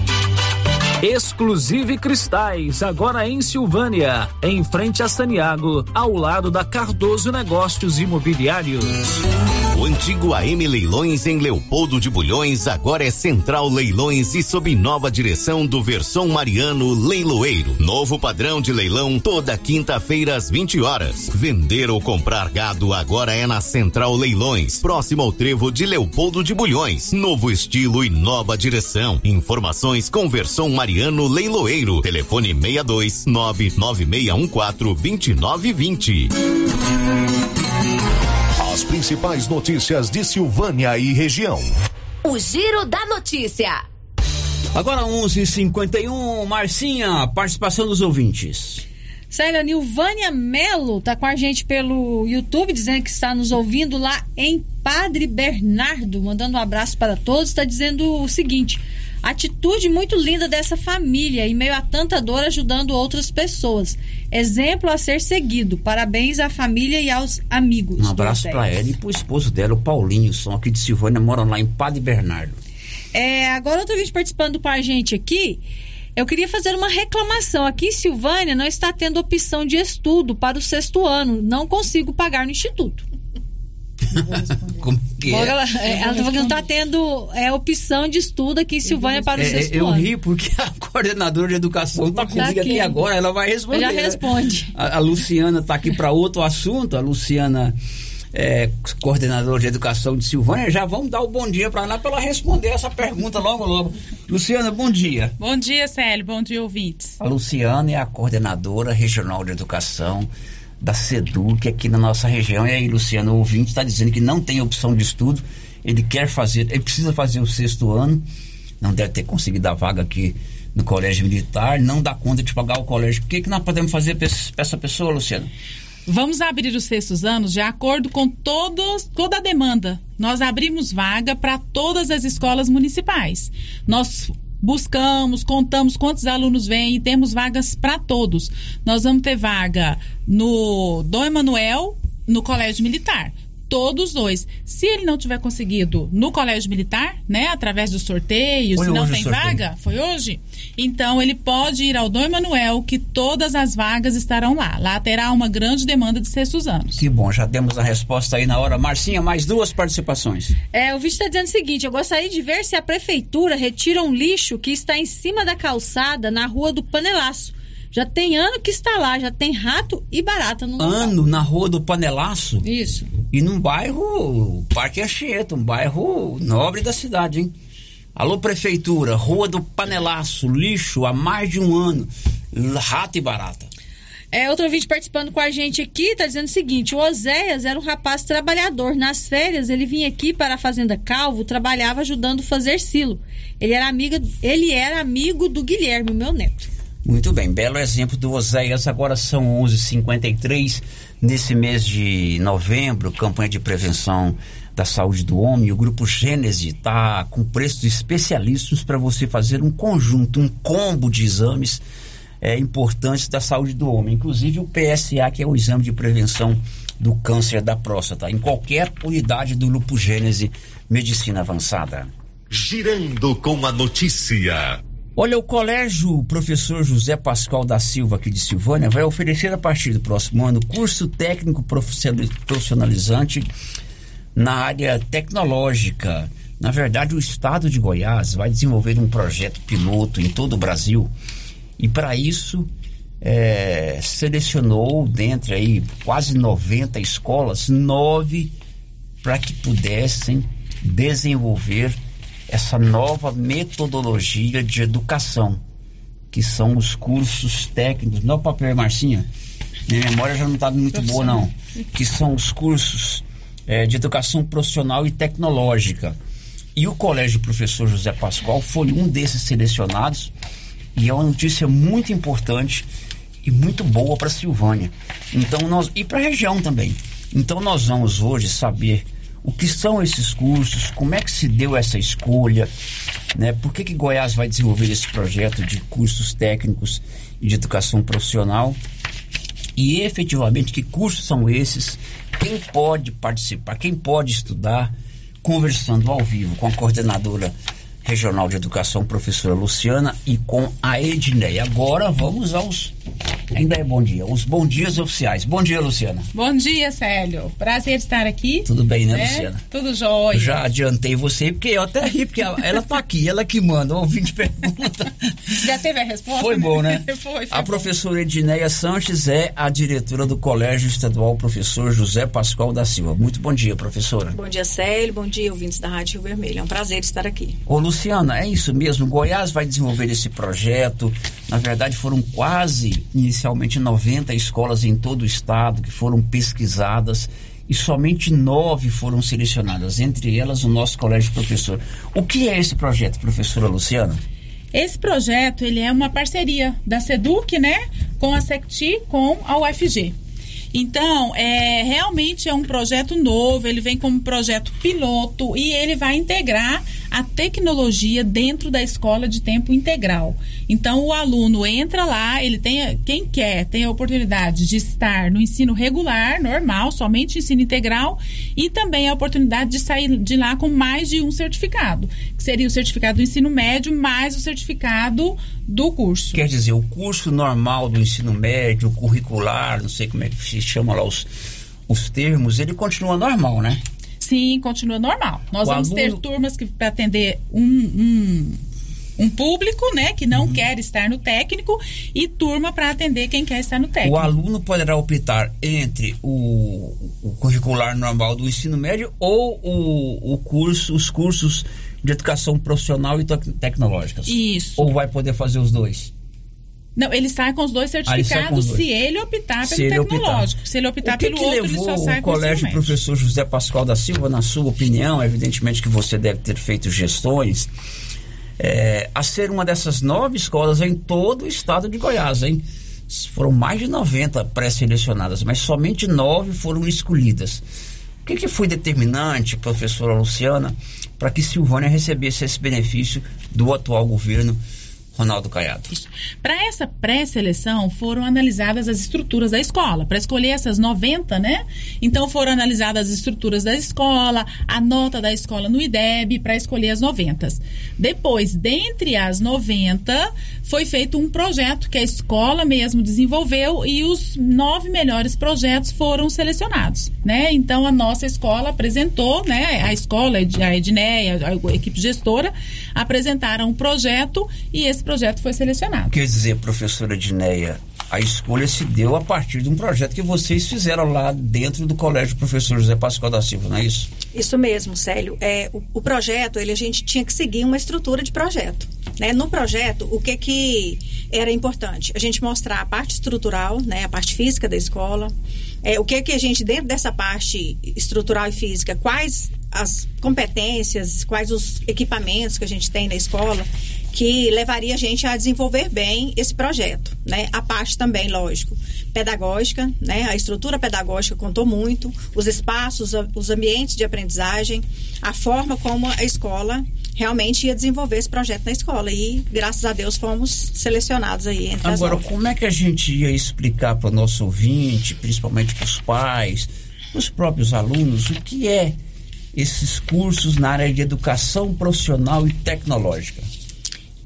Exclusive Cristais, agora em Silvânia, em frente a Saniago, ao lado da Cardoso Negócios Imobiliários. Antigo AM Leilões em Leopoldo de Bulhões agora é Central Leilões e sob nova direção do Versão Mariano Leiloeiro. Novo padrão de leilão toda quinta-feira às 20 horas. Vender ou comprar gado agora é na Central Leilões, próximo ao trevo de Leopoldo de Bulhões. Novo estilo e nova direção. Informações com Versão Mariano Leiloeiro. Telefone 62 99614 2920. As principais notícias de Silvânia e região. O Giro da Notícia. Agora 11:51, Marcinha, participação dos ouvintes. Célia Nilvânia Melo tá com a gente pelo YouTube, dizendo que está nos ouvindo lá em Padre Bernardo, mandando um abraço para todos, está dizendo o seguinte: atitude muito linda dessa família, em meio a tanta dor, ajudando outras pessoas. Exemplo a ser seguido. Parabéns à família e aos amigos. Um abraço para ela e pro esposo dela, o Paulinho, são aqui de Silvânia, moram lá em Padre Bernardo. É, agora outra vez participando com a gente aqui, eu queria fazer uma reclamação. Aqui em Silvânia não está tendo opção de estudo para o sexto ano. Não consigo pagar no instituto. Como que Bom, é? Ela, é, ela tá falando que não está tendo é, opção de estudo aqui em Silvânia para o É, sexto eu ano. ri porque a coordenadora de educação está comigo aqui. aqui agora, ela vai responder. Já né? responde. A, a Luciana está aqui para outro assunto, a Luciana é coordenadora de educação de Silvânia, já vamos dar o bom dia para ela para ela responder essa pergunta logo logo. Luciana, bom dia. Bom dia, Célio. Bom dia, ouvintes. A Luciana é a coordenadora regional de educação da SEDUC aqui na nossa região. E aí, Luciano, o ouvinte está dizendo que não tem opção de estudo, ele quer fazer, ele precisa fazer o sexto ano, não deve ter conseguido a vaga aqui no colégio militar, não dá conta de pagar o colégio. O que, que nós podemos fazer para essa pessoa, Luciano? Vamos abrir os sextos anos de acordo com todos, toda a demanda. Nós abrimos vaga para todas as escolas municipais. Nós buscamos, contamos quantos alunos vêm e temos vagas para todos. Nós vamos ter vaga no Dom Emanuel, no Colégio Militar. Todos dois. Se ele não tiver conseguido no Colégio Militar, né, através do sorteio, Foi se não tem vaga, foi hoje? Então ele pode ir ao Dom Emanuel, que todas as vagas estarão lá. Lá terá uma grande demanda de sextos anos. Que bom, já demos a resposta aí na hora. Marcinha, mais duas participações. É, o vídeo está dizendo o seguinte: eu gostaria de ver se a prefeitura retira um lixo que está em cima da calçada na rua do Panelaço. Já tem ano que está lá, já tem rato e barata no local. Ano na Rua do Panelaço. Isso. E num bairro, Parque Anchieta, um bairro nobre da cidade, hein? Alô, prefeitura, Rua do Panelaço, lixo há mais de um ano, rato e barata. É, outro ouvinte participando com a gente aqui está dizendo o seguinte: o Oséias era um rapaz trabalhador. Nas férias, ele vinha aqui para a Fazenda Calvo, trabalhava ajudando a fazer silo. Ele era, amiga, ele era amigo do Guilherme, meu neto. Muito bem, belo exemplo do Oséias. Agora são 11h53. Nesse mês de novembro, campanha de prevenção da saúde do homem, o Grupo Gênese está com preços especialistas para você fazer um conjunto, um combo de exames é, importantes da saúde do homem. Inclusive o PSA, que é o exame de prevenção do câncer da próstata, em qualquer unidade do Grupo Gênese Medicina Avançada. Girando com a notícia. Olha, o colégio Professor José Pascoal da Silva, aqui de Silvânia, vai oferecer a partir do próximo ano curso técnico profissionali- profissionalizante na área tecnológica. Na verdade, o estado de Goiás vai desenvolver um projeto piloto em todo o Brasil e para isso é, selecionou dentre aí quase 90 escolas, nove para que pudessem desenvolver essa nova metodologia de educação, que são os cursos técnicos. Não é o papel, Marcinha? Minha memória já não está muito boa, não. Que são os cursos eh, de educação profissional e tecnológica. E o Colégio Professor José Pascoal foi um desses selecionados e é uma notícia muito importante e muito boa para Silvânia. Então nós e para a região também. Então nós vamos hoje saber o que são esses cursos, como é que se deu essa escolha, né? Por que, que Goiás vai desenvolver esse projeto de cursos técnicos e de educação profissional? E efetivamente, que cursos são esses? Quem pode participar? Quem pode estudar? Conversando ao vivo com a coordenadora regional de educação, professora Luciana, e com a Ednei. Agora vamos aos. Ainda é bom dia. Os bom dias oficiais. Bom dia, Luciana. Bom dia, Célio. Prazer estar aqui. Tudo bem, né, Luciana? Tudo jóia. Já adiantei você, porque eu até ri, porque ela, ela tá aqui, ela que manda. O ouvinte pergunta. Já teve a resposta? Foi bom, né? foi, foi A bom. professora Edneia Sanches é a diretora do Colégio Estadual Professor José Pascoal da Silva. Muito bom dia, professora. Bom dia, Célio. Bom dia, ouvintes da Rádio Rio Vermelho. É um prazer estar aqui. Ô, Luciana, é isso mesmo. Goiás vai desenvolver esse projeto. Na verdade, foram quase, inicialmente, 90 escolas em todo o estado que foram pesquisadas e somente nove foram selecionadas, entre elas o nosso colégio professor. O que é esse projeto, professora Luciana? Esse projeto, ele é uma parceria da SEDUC, né, com a SECTI, com a UFG. Então, é, realmente é um projeto novo, ele vem como projeto piloto e ele vai integrar a tecnologia dentro da escola de tempo integral. Então, o aluno entra lá, ele tem, quem quer, tem a oportunidade de estar no ensino regular, normal, somente ensino integral, e também a oportunidade de sair de lá com mais de um certificado, que seria o certificado do ensino médio mais o certificado do curso. Quer dizer, o curso normal do ensino médio, curricular, não sei como é que se chama lá os, os termos, ele continua normal, né? Sim, continua normal. Nós O vamos ter aluno- turmas que para atender um, um, um público, né, que Uhum. não quer estar no técnico, e turma para atender quem quer estar no técnico. O aluno poderá optar entre o, o curricular normal do ensino médio ou o, o curso, os cursos de educação profissional e tec- tecnológicas. Isso. Ou vai poder fazer os dois? Não, ele sai com os dois Ah, ele certificados dois. se ele optar Se pelo ele optar. tecnológico. Se ele optar o que pelo que outro, ele levou só sai o com o colégio professor José Pascoal da Silva, na sua opinião, evidentemente que você deve ter feito gestões, é, a ser uma dessas nove escolas em todo o estado de Goiás, hein? Foram mais de 90 pré-selecionadas, mas somente nove foram escolhidas. O que, que foi determinante, professora Luciana, para que Silvânia recebesse esse benefício do atual governo Ronaldo Caiado? Para essa pré-seleção foram analisadas as estruturas da escola. Para escolher essas 90, né? Então foram analisadas as estruturas da escola, a nota da escola no IDEB para escolher as 90. Depois, dentre as 90, foi feito um projeto que a escola mesmo desenvolveu e os nove melhores projetos foram selecionados, né? Então a nossa escola apresentou, né? A escola, a Edneia, a equipe gestora apresentaram um projeto e esse projeto foi selecionado. Quer dizer, professora Dineia, a escolha se deu a partir de um projeto que vocês fizeram lá dentro do Colégio Professor José Pascoal da Silva, não é isso? Isso mesmo, Célio. É, o, o projeto, ele, a gente tinha que seguir uma estrutura de projeto. Né? No projeto, o que, que era importante? A gente mostrar a parte estrutural, né? a parte física da escola, é, o que, que a gente, dentro dessa parte estrutural e física, quais as competências, quais os equipamentos que a gente tem na escola que levaria a gente a desenvolver bem esse projeto, né? A parte também, lógico, pedagógica, né? A estrutura pedagógica contou muito, os espaços, os ambientes de aprendizagem, a forma como a escola realmente ia desenvolver esse projeto na escola e graças a Deus fomos selecionados aí entre Agora, como é que a gente ia explicar para o nosso ouvinte, principalmente para os pais, os próprios alunos, o que é esses cursos na área de educação profissional e tecnológica?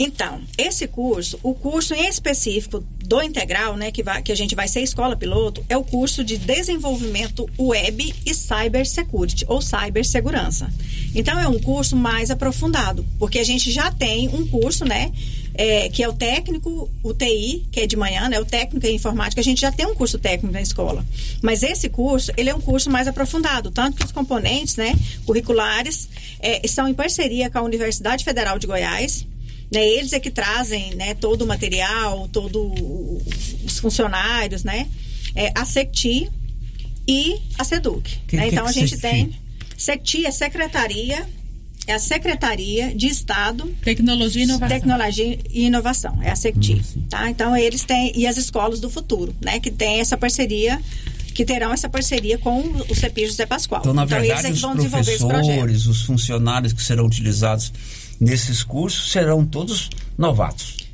Então, esse curso, o curso em específico do integral, né, que, vai, que a gente vai ser escola piloto, é o curso de desenvolvimento web e cybersecurity, ou cibersegurança. Então, é um curso mais aprofundado, porque a gente já tem um curso, né, é, que é o técnico, o TI, que é de manhã, né, o técnico em informática, a gente já tem um curso técnico na escola. Mas esse curso, ele é um curso mais aprofundado, tanto que os componentes, né, curriculares, é, estão em parceria com a Universidade Federal de Goiás, né, eles é que trazem né, todo o material, todos os funcionários, né? É, a SECTI e a SEDUC. Que- né? que então que a gente tem. SECTI é Secretaria, é a Secretaria de Estado. Tecnologia e Inovação. Tecnologia e Inovação, é a SECTI. Tá? Então eles têm. E as escolas do futuro, né? Que tem essa parceria que terão essa parceria com o CEPI José Pascoal. Então, na eles verdade, é que os vão projeto. professores, os funcionários que serão utilizados nesses cursos serão todos novatos.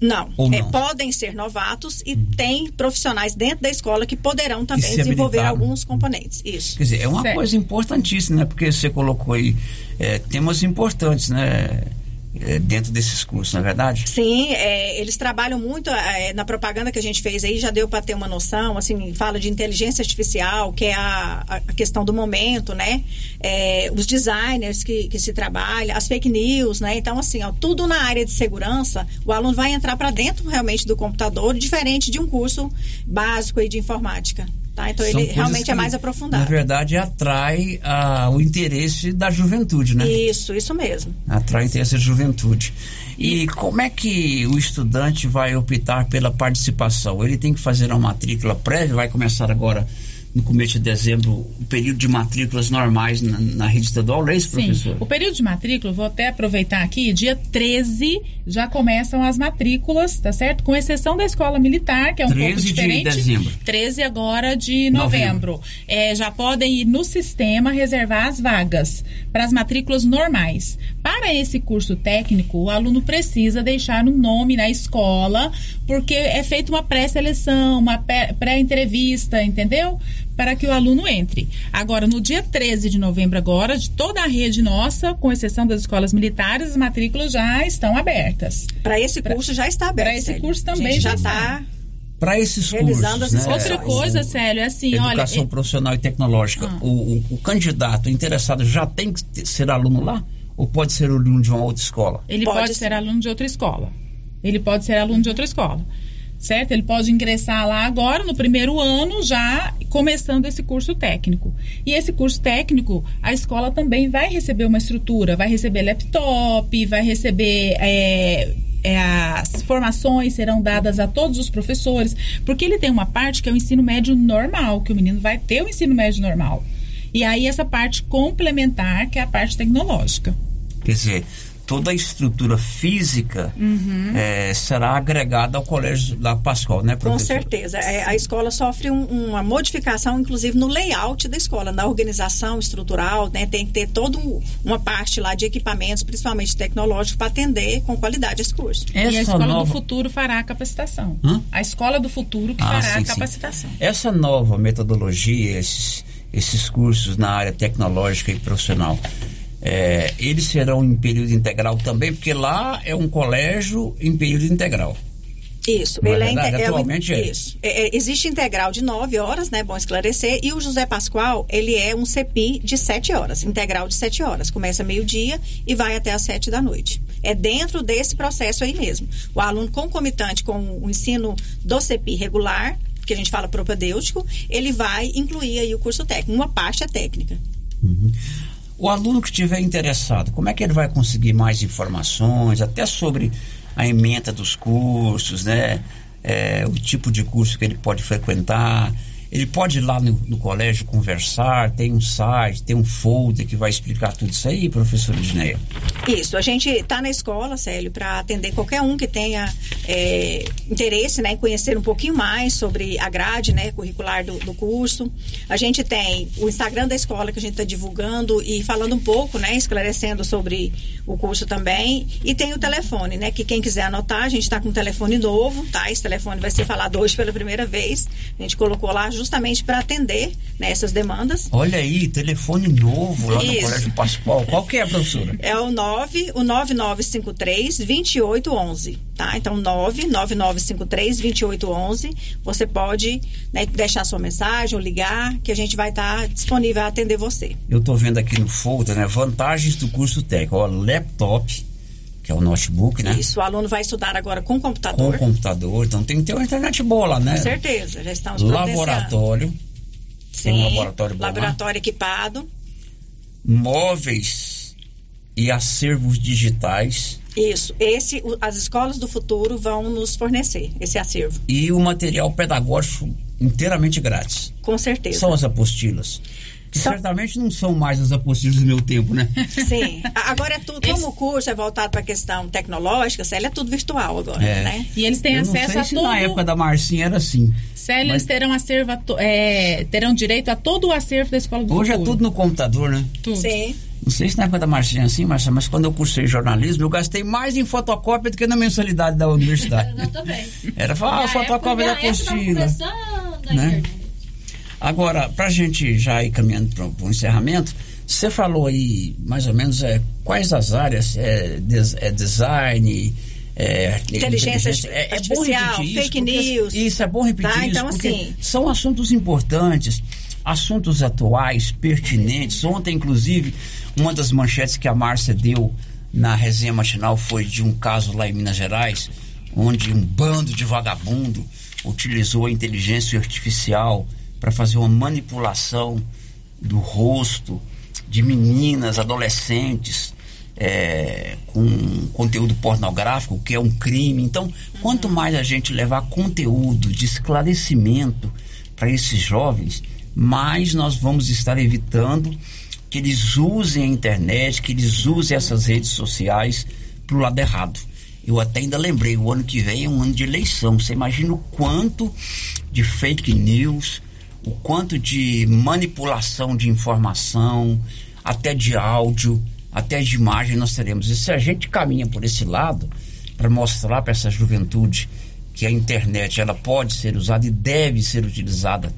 Não, Ou É, não? Uhum. podem ser novatos e tem profissionais dentro da escola que poderão também se desenvolver habilitaram. alguns componentes. Isso. Quer dizer, é uma Certo. coisa importantíssima, né? Porque você colocou aí é, temas importantes, né? É, dentro desses cursos, não é verdade? Sim, é, eles trabalham muito é, na propaganda que a gente fez aí, já deu para ter uma noção, assim, fala de inteligência artificial, que é a, a questão do momento, né? É, os designers que, que se trabalha, as fake news, né? Então, assim, ó, tudo na área de segurança, o aluno vai entrar para dentro realmente do computador, diferente de um curso básico aí de informática. Tá? Então, São ele realmente que, é mais Na aprofundado. verdade, atrai ah, o interesse da juventude, né? Isso, isso mesmo. Atrai o interesse da juventude. E como é que o estudante vai optar pela participação? Ele tem que fazer uma matrícula prévia, vai começar agora no começo de dezembro o período de matrículas normais na, na rede estadual, é isso, Sim, professor? o período de matrícula, vou até aproveitar aqui, dia 13 já começam as matrículas, tá certo? Com exceção da escola militar, que é um 13 pouco de diferente. dezembro. 13 agora de novembro. É, já podem ir no sistema reservar as vagas para as matrículas normais. Para esse curso técnico, o aluno precisa deixar um nome na escola, porque é feita uma pré-seleção, uma pré- pré-entrevista, entendeu? Para que o aluno entre. Agora, no dia 13 de novembro, agora, de toda a rede nossa, com exceção das escolas militares, as matrículas já estão abertas. Para esse curso já está aberto. Para esse Célio. curso também já já está. está Para esses Realizando cursos, né? Outra coisa, Célio, é assim, olha. Educação profissional e tecnológica. Ah. O, o- o candidato interessado já tem que ter- ser aluno lá? Ou pode ser aluno de uma outra escola? Ele pode, ser aluno de outra escola. Ele pode ser aluno de outra escola. Certo? Ele pode ingressar lá agora, no primeiro ano, já começando esse curso técnico. E esse curso técnico, a escola também vai receber uma estrutura, vai receber laptop, vai receber. é, é, as formações serão dadas a todos os professores, porque ele tem uma parte que é o ensino médio normal, que o menino vai ter o ensino médio normal. E aí essa parte complementar, que é a parte tecnológica. Quer dizer, toda a estrutura física Uhum. eh, será agregada ao colégio da Pascoal, né, Com professor? certeza. É, a escola sofre um- uma modificação, inclusive, no layout da escola, na organização estrutural, né? Tem que ter toda um- uma parte lá de equipamentos, principalmente tecnológicos, para atender com qualidade esse curso. e a Essa escola nova- do futuro fará a capacitação. Hã? A escola do futuro que Ah, fará sim, a sim. capacitação. Essa nova metodologia, esses, esses cursos na área tecnológica e profissional, eh, eles serão em período integral também, porque lá é um colégio em período integral. Isso, Não é ele verdade? inte- o- Atualmente é. Isso. É, é, existe integral de 9 horas, né? Bom esclarecer. E o José Pascoal, ele é um CEPI de 7 horas, integral de 7 horas. Começa meio-dia e vai até às 7 da noite. É dentro desse processo aí mesmo. O aluno concomitante com o ensino do CEPI regular, que a gente fala propedêutico, ele vai incluir aí o curso técnico. Uma parte é técnica. O aluno que estiver interessado, como é que ele vai conseguir mais informações, até sobre a ementa dos cursos, né? É, o tipo de curso que ele pode frequentar. Ele pode ir lá no, no colégio conversar, tem um site, tem um folder que vai explicar tudo isso aí, professora Edneia. Isso, a gente está na escola, Célio, para atender qualquer um que tenha é, interesse né, em conhecer um pouquinho mais sobre a grade né, curricular do, do curso. A gente tem o Instagram da escola que a gente está divulgando e falando um pouco, né, esclarecendo sobre o curso também. E tem o telefone, né, que quem quiser anotar, a gente está com um telefone novo, tá? Esse telefone vai ser falado hoje pela primeira vez. A gente colocou lá justamente para atender né, essas demandas. Olha aí, telefone novo lá no Isso. Colégio Pascoal. Qual que é, professora? É o 9, o 9953 2811, tá? Então 99953 2811. Você pode né, deixar sua mensagem ou ligar, que a gente vai estar disponível a atender você. Eu estou vendo aqui no folder, né? Vantagens do curso técnico. Ó, laptop, que é o notebook, né? Isso, o aluno vai estudar agora com Com computador. o computador, então tem que ter uma internet boa lá, né? Com certeza, já estamos. Laboratório. Tem um Sim, laboratório bom lá. laboratório equipado. Móveis e acervos digitais Isso, esse as escolas do futuro vão nos fornecer esse acervo, e o material pedagógico inteiramente grátis. com certeza. São as apostilas. Que certamente não são mais as apostilas do meu tempo, né? Sim. Agora é tudo, como o curso é voltado para a questão tecnológica, Célia, é tudo virtual agora, É. né? E eles têm Eu não acesso sei a se todo. na época da Marcinha era assim. Célia, Mas- eles terão, acervo a to- é, terão direito a todo o acervo da escola do Hoje é futuro. tudo no computador, né? Tudo. Sim. Não sei se na época da Marcinha é assim, Marcia, mas quando eu cursei jornalismo, eu gastei mais em fotocópia do que na mensalidade da universidade. Eu também. Era falar, ah, Minha fotocópia da apostila. a Né? Agora, pra gente já ir caminhando para o encerramento, você falou aí mais ou menos é, quais as áreas, é, des- é design, é, Inteligência é, é bom artificial, isso, fake news. Isso, é bom repetir Tá, isso, então, porque assim- são assuntos importantes, assuntos atuais, pertinentes. Ontem, inclusive, uma das manchetes que a Márcia deu na resenha matinal foi de um caso lá em Minas Gerais, onde um bando de vagabundo utilizou a inteligência artificial para fazer uma manipulação do rosto de meninas, adolescentes, é, com conteúdo pornográfico, que é um crime. Então, quanto mais a gente levar conteúdo de esclarecimento para esses jovens, mais nós vamos estar evitando que eles usem a internet, que eles usem essas redes sociais para o lado errado. Eu até ainda lembrei, o ano que vem é um ano de eleição. Você imagina o quanto de fake news, o quanto de manipulação de informação, até de áudio, até de imagem nós teremos. E se a gente caminha por esse lado, para mostrar para essa juventude que a internet ela pode ser usada e deve ser utilizada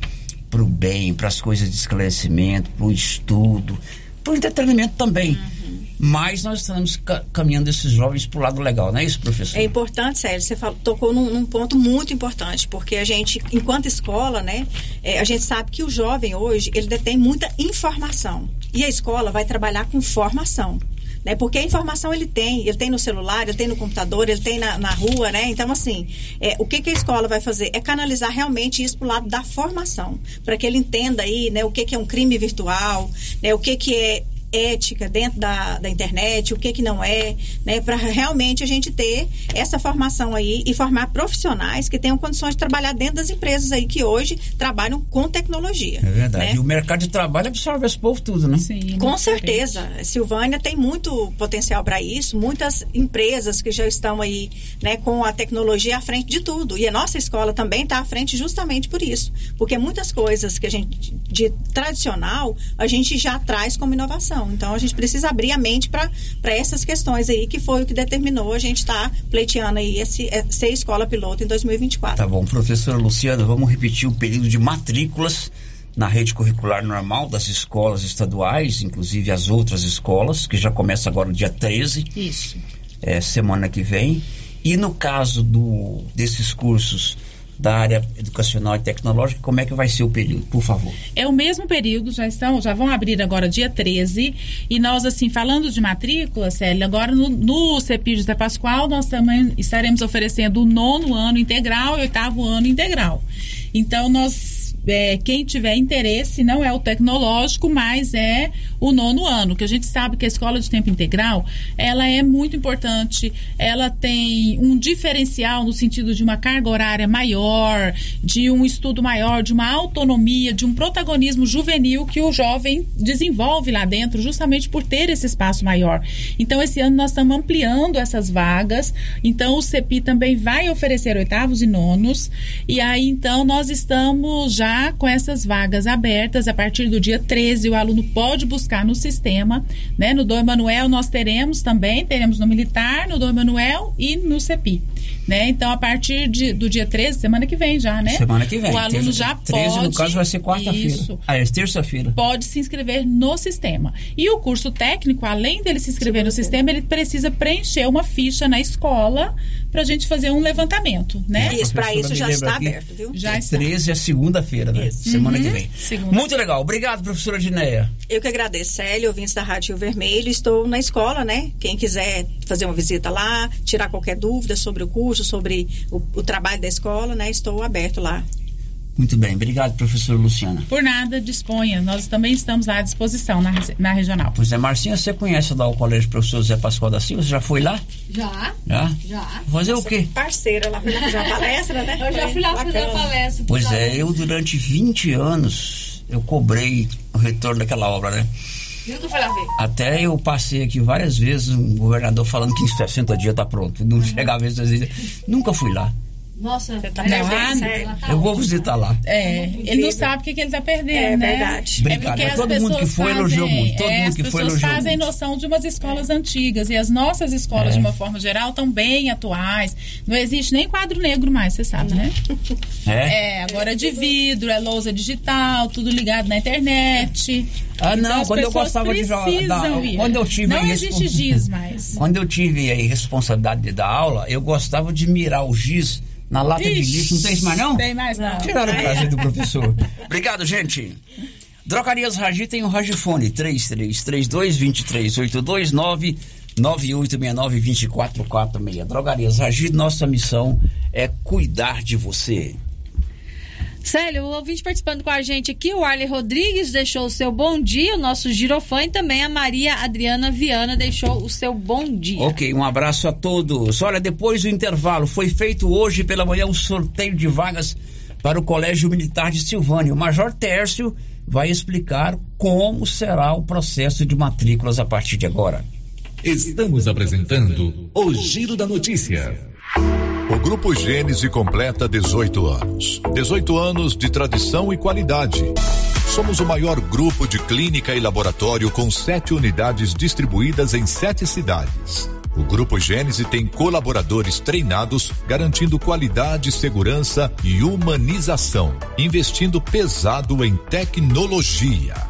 para o bem, para as coisas de esclarecimento, para o estudo, para o entretenimento também. Mas nós estamos ca- caminhando esses jovens para o lado legal, não é isso, professor? É importante, Sérgio, você falou- tocou num, num ponto muito importante, porque a gente, enquanto escola, né, é, a gente sabe que o jovem hoje, ele detém muita informação. E a escola vai trabalhar com formação. Né, porque a informação ele tem, ele tem no celular, ele tem no computador, ele tem na, na rua, né? Então, assim, é, o que, que a escola vai fazer? É canalizar realmente isso para o lado da formação, para que ele entenda aí, né, o que, que é um crime virtual, né, o que, que é ética dentro da, da internet, o que que não é, né, para realmente a gente ter essa formação aí e formar profissionais que tenham condições de trabalhar dentro das empresas aí que hoje trabalham com tecnologia. É verdade. né? E o mercado de trabalho absorve esse povo tudo, né? Sim. Com certeza. Silvânia tem muito potencial para isso, muitas empresas que já estão aí né, com a tecnologia à frente de tudo. E a nossa escola também está à frente justamente por isso. Porque muitas coisas que a gente, de tradicional, a gente já traz como inovação. Então a gente precisa abrir a mente para essas questões aí, que foi o que determinou a gente estar pleiteando aí esse, é, ser escola piloto em 2024. Tá bom, professora Luciana, vamos repetir o período de matrículas na rede curricular normal das escolas estaduais, inclusive as outras escolas, que já começa agora no dia 13, Isso. é, semana que vem. E no caso do, desses cursos da área educacional e tecnológica, como é que vai ser o período, por favor? É o mesmo período, já estão, já vão abrir agora dia 13. E nós, assim, falando de matrícula, Célia, agora no, no CEPI José Pascoal, nós também estaremos oferecendo o nono ano integral e o oitavo ano integral. Então, nós. É, quem tiver interesse não é o tecnológico, mas é o nono ano, que a gente sabe que a escola de tempo integral ela é muito importante, ela tem um diferencial no sentido de uma carga horária maior, de um estudo maior, de uma autonomia, de um protagonismo juvenil que o jovem desenvolve lá dentro, justamente por ter esse espaço maior. Então, esse ano nós estamos ampliando essas vagas. Então, o CEPI também vai oferecer oitavos e nonos. E aí, então, nós estamos já com essas vagas abertas. A partir do dia 13, o aluno pode buscar no sistema. Né? No Dom Emanuel, nós teremos também, teremos no Militar, no Dom Emanuel e no CEPI. Né? Então, a partir de- do dia 13, semana que vem já, né? Semana que vem. O aluno Terça- já 13, pode. no caso, vai ser quarta-feira. Isso Ah, é terça-feira. pode se inscrever no sistema. E o curso técnico, além dele se inscrever no sistema, ele precisa preencher uma ficha na escola para a gente fazer um levantamento, né? Isso, para isso já está aberto, viu? Já é está. 13 é segunda-feira, né? Isso. Semana Uhum. que vem. Segunda. Muito legal. Obrigado, professora Dineia. Eu que agradeço, Célia, ouvintes da Rádio Rio Vermelho. Estou na escola, né? Quem quiser fazer uma visita lá, tirar qualquer dúvida sobre o curso, sobre o, o trabalho da escola, né? Estou aberto lá. Muito bem. Obrigado, professora Luciana. Por nada, disponha. Nós também estamos à disposição na, na regional. Pois é, Marcinha, você conhece lá o Colégio Professor José Pascoal da Silva? Você já foi lá? Já, Já? já. Fazer o quê? Parceira lá para fazer uma palestra, né? Eu já fui lá fazer a Bacana. palestra. Pois Lá. é, eu durante 20 anos eu cobrei o retorno daquela obra, né? Nunca foi lá ver. Até eu passei aqui várias vezes, um governador falando que em 60 dias tá pronto. Não chegava vezes, vezes. Nunca fui lá. Nossa, tá é perdendo, bem né? certo. Eu vou visitar lá. É, ele não sabe o que, que ele tá perdendo, É né? verdade. Brincadeira, É porque as todo mundo que pessoas foi elogiou fazem- muito, todo é, mundo as que foi pessoas elogiou fazem muito. noção de umas escolas antigas e as nossas escolas, É. de uma forma geral, estão bem atuais. Não existe nem quadro negro mais, você sabe, né? É? É, agora é de vidro, é lousa digital, tudo ligado na internet. Ah, não, Então, as quando eu pessoas gostava de jogar. Quando eu tive Não existe giz mais. Quando eu tive aí responsabilidade de dar aula, eu gostava de mirar o giz na lata de Ixi, lixo. Não tem isso mais, não? Tem mais, não. Tiraram o prazer do professor. Obrigado, gente. Drogarias Ragi tem o Ragifone 3332-2382 99869-2446. Drogarias Ragi, nossa missão é cuidar de você. Célio, o ouvinte participando com a gente aqui, o Arley Rodrigues deixou o seu bom dia, o nosso girofã, e também a Maria Adriana Viana deixou o seu bom dia. Ok, um abraço a todos. Olha, depois do intervalo, foi feito hoje pela manhã um sorteio de vagas para o Colégio Militar de Silvânia. O Major Tércio vai explicar como será o processo de matrículas a partir de agora. Estamos apresentando o Giro da Notícia. O Grupo Gênese completa 18 anos. 18 anos de tradição e qualidade. Somos o maior grupo de clínica e laboratório com sete unidades distribuídas em sete cidades. O Grupo Gênese tem colaboradores treinados, garantindo qualidade, segurança e humanização, investindo pesado em tecnologia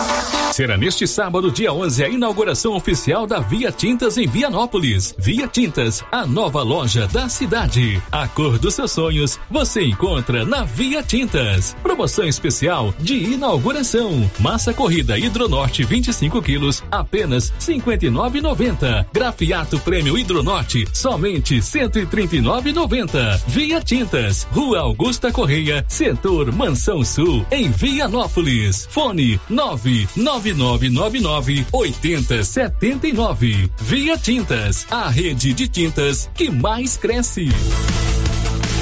Será neste sábado, dia 11, a inauguração oficial da Via Tintas em Vianópolis. Via Tintas, a nova loja da cidade. A cor dos seus sonhos você encontra na Via Tintas. Promoção especial de inauguração. Massa corrida Hidronorte 25 quilos, apenas 59,90. Grafiato Prêmio Hidronorte, somente 139,90. Via Tintas, Rua Augusta Correia, Setor Mansão Sul, em Vianópolis. Fone 99999 8079. Via Tintas, a rede de tintas que mais cresce.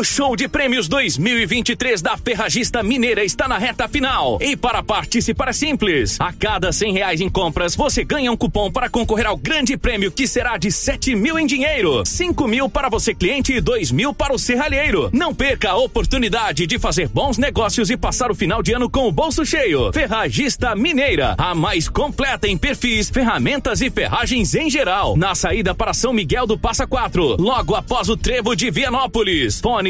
O show de prêmios 2023 da Ferragista Mineira está na reta final. E para participar é simples. A cada cem reais em compras, você ganha um cupom para concorrer ao grande prêmio que será de sete mil em dinheiro, cinco mil para você cliente e dois mil para o serralheiro. Não perca a oportunidade de fazer bons negócios e passar o final de ano com o bolso cheio. Ferragista Mineira, a mais completa em perfis, ferramentas e ferragens em geral. Na saída para São Miguel do Passa Quatro, logo após o trevo de Vianópolis. Fone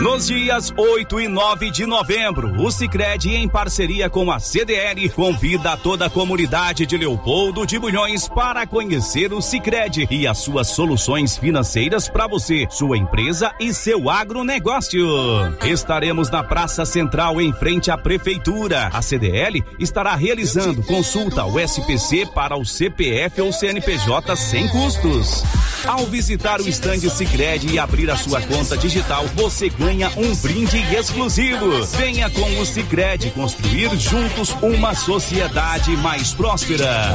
Nos dias 8 e 9 de novembro, o Sicredi em parceria com a CDL convida toda a comunidade de Leopoldo de Bulhões para conhecer o Sicredi e as suas soluções financeiras para você, sua empresa e seu agronegócio. Estaremos na Praça Central em frente à prefeitura. A CDL estará realizando consulta ao SPC para o CPF ou CNPJ sem custos. Ao visitar o estande Sicredi e abrir a sua conta digital, você ganha um brinde exclusivo. Venha com o Sicredi construir juntos uma sociedade mais próspera.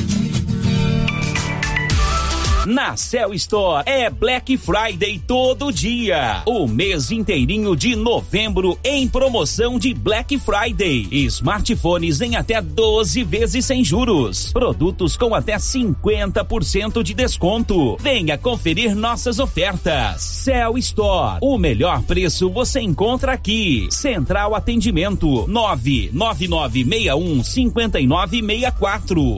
Na Cell Store é Black Friday todo dia. O mês inteirinho de novembro em promoção de Black Friday. Smartphones em até 12 vezes sem juros. Produtos com até 50% de desconto. Venha conferir nossas ofertas. Cell Store. O melhor preço você encontra aqui. Central Atendimento 99961 5964.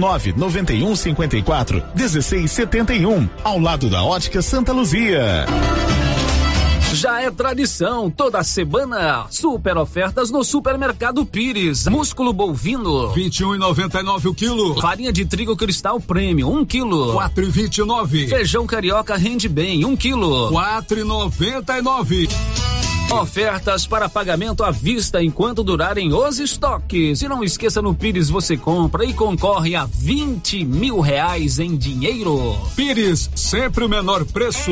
991 54 1671, ao lado da Ótica Santa Luzia. Já é tradição, toda semana, super ofertas no Supermercado Pires. Músculo bovino, 21,99 o quilo. Farinha de trigo cristal prêmio, 1 um quilo. 4,29. Feijão carioca rende bem, 1 um quilo. 4,99. Ofertas para pagamento à vista enquanto durarem os estoques. E não esqueça, no Pires você compra e concorre a 20 mil reais em dinheiro. Pires, sempre o menor preço.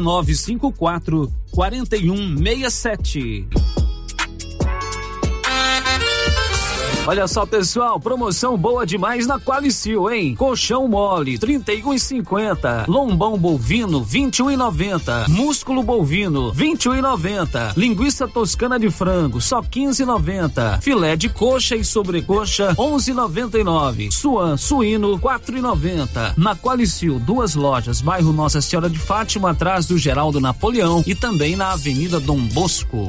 9954 4167. Olha só, pessoal, promoção boa demais na Qualicil, hein? Colchão mole, 31,50. Lombão bovino, 21,90. Músculo bovino, 21,90. Linguiça toscana de frango, só 15,90. Filé de coxa e sobrecoxa, 11,99. Suan suíno, 4,90. Na Qualicil, duas lojas, bairro Nossa Senhora de Fátima, atrás do Geraldo Napoleão e também na Avenida Dom Bosco.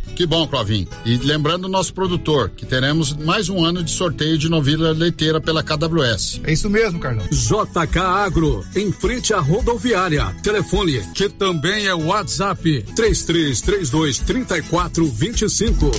Que bom, Clovin. E lembrando o nosso produtor, que teremos mais um ano de sorteio de novilha leiteira pela KWS. É isso mesmo, Carlão. JK Agro, em frente à rodoviária. Telefone, que também é WhatsApp, 3332 3425.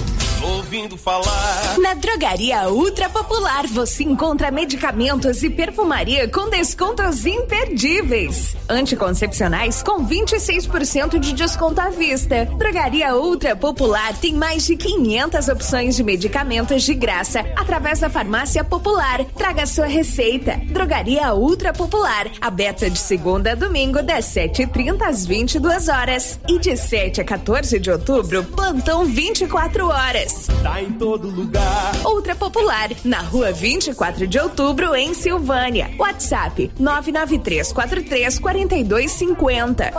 Ouvindo falar. Na Drogaria Ultra Popular você encontra medicamentos e perfumaria com descontos imperdíveis. Anticoncepcionais com 26% de desconto à vista. Drogaria Ultra Popular tem mais de 500 opções de medicamentos de graça através da Farmácia Popular. Traga sua receita. Drogaria Ultra Popular, aberta de segunda a domingo das 7h30 às 22 horas e de 7 a 14 de outubro, plantão 24 horas. tá em todo lugar. Ultra Popular, na rua 24 de outubro, em Silvânia. WhatsApp 993434250.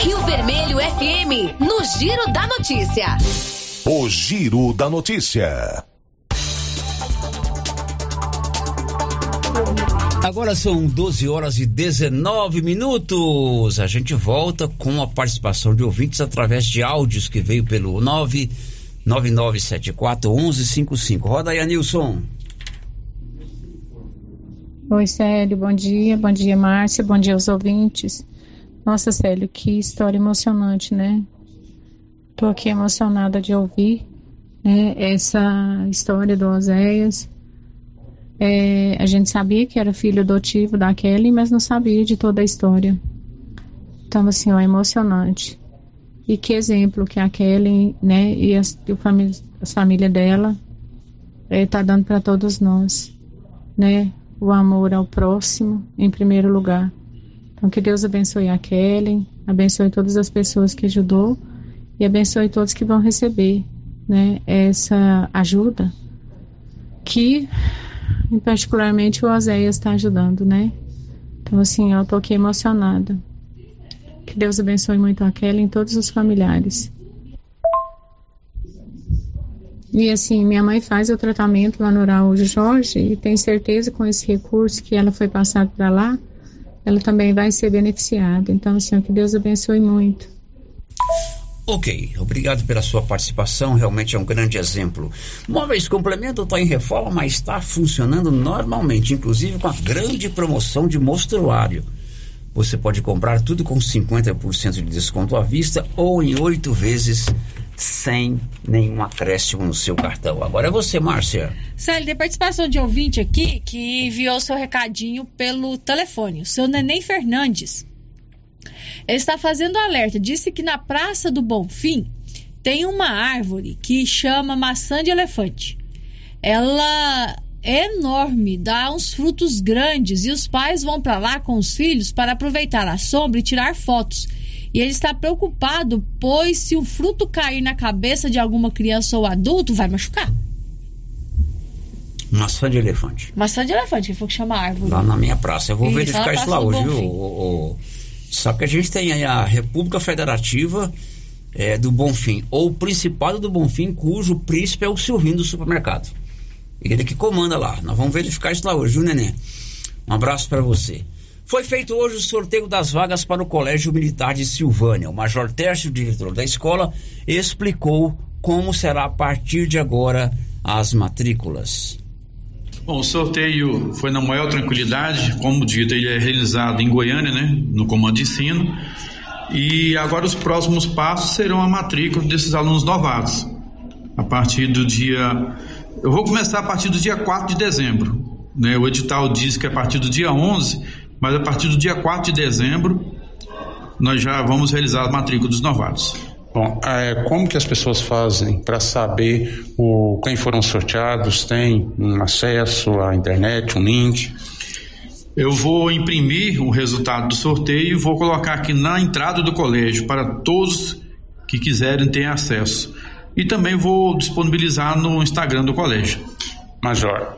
Rio Vermelho FM, no Giro da Notícia. O Giro da Notícia. Agora são 12 horas e 19 minutos. A gente volta com a participação de ouvintes através de áudios que veio pelo 99974 1155. Roda aí, Anilson. Oi, Célio, bom dia. Bom dia, Márcia. Bom dia aos ouvintes. Nossa, Célio, que história emocionante, né? Tô aqui emocionada de ouvir né, essa história do Oséias. É, a gente sabia que era filho adotivo da Kelly, mas não sabia de toda a história. Então, assim, ó, emocionante. E que exemplo que a Kelly, né, e as, e família, a família dela está é, dando para todos nós, né? O amor ao próximo em primeiro lugar. Então, que Deus abençoe a Kelly, abençoe todas as pessoas que ajudou e abençoe todos que vão receber, né, essa ajuda que particularmente o Oséias está ajudando, né? Então, assim, eu tô aqui emocionada. Que Deus abençoe muito a Kelly e todos os familiares. E assim, minha mãe faz o tratamento lá no Araújo Jorge e tem certeza com esse recurso que ela foi passado para lá, ela também vai ser beneficiada. Então, assim, que Deus abençoe muito. Ok, obrigado pela sua participação, realmente é um grande exemplo. Móveis Complemento está em reforma, mas está funcionando normalmente, inclusive com a grande promoção de mostruário. Você pode comprar tudo com 50% de desconto à vista ou em oito vezes sem nenhum acréscimo no seu cartão. Agora é você, Márcia. Célio, tem participação de ouvinte aqui que enviou seu recadinho pelo telefone. O seu Neném Fernandes. Ele está fazendo alerta. Disse que na Praça do Bonfim tem uma árvore que chama maçã de elefante. Ela é enorme, dá uns frutos grandes e os pais vão para lá com os filhos para aproveitar a sombra e tirar fotos. E ele está preocupado, pois se o fruto cair na cabeça de alguma criança ou adulto, vai machucar. Maçã de elefante. Maçã de elefante, que foi que chama a árvore. Lá na minha praça. Eu vou isso, verificar isso lá hoje, viu? Sabe que a gente tem aí a República Federativa é, do Bonfim, ou o Principado do Bonfim, cujo príncipe é o Silvinho do supermercado. Ele que comanda lá. Nós vamos verificar isso lá hoje, viu, Nenê? Um abraço para você. Foi feito hoje o sorteio das vagas para o Colégio Militar de Silvânia. O Major Tércio, diretor da escola, explicou como será a partir de agora as matrículas. Bom, o sorteio foi na maior tranquilidade, como dito, ele é realizado em Goiânia, né, no comando de ensino, e agora os próximos passos serão a matrícula desses alunos novatos. A partir do dia. Eu vou começar a partir do dia 4 de dezembro. Né? O edital diz que é a partir do dia 11, mas a partir do dia 4 de dezembro nós já vamos realizar a matrícula dos novatos. Bom, é, como que as pessoas fazem para saber o, quem foram sorteados? Tem um acesso à internet, um link? Eu vou imprimir o resultado do sorteio e vou colocar aqui na entrada do colégio para todos que quiserem ter acesso. E também vou disponibilizar no Instagram do colégio. Major,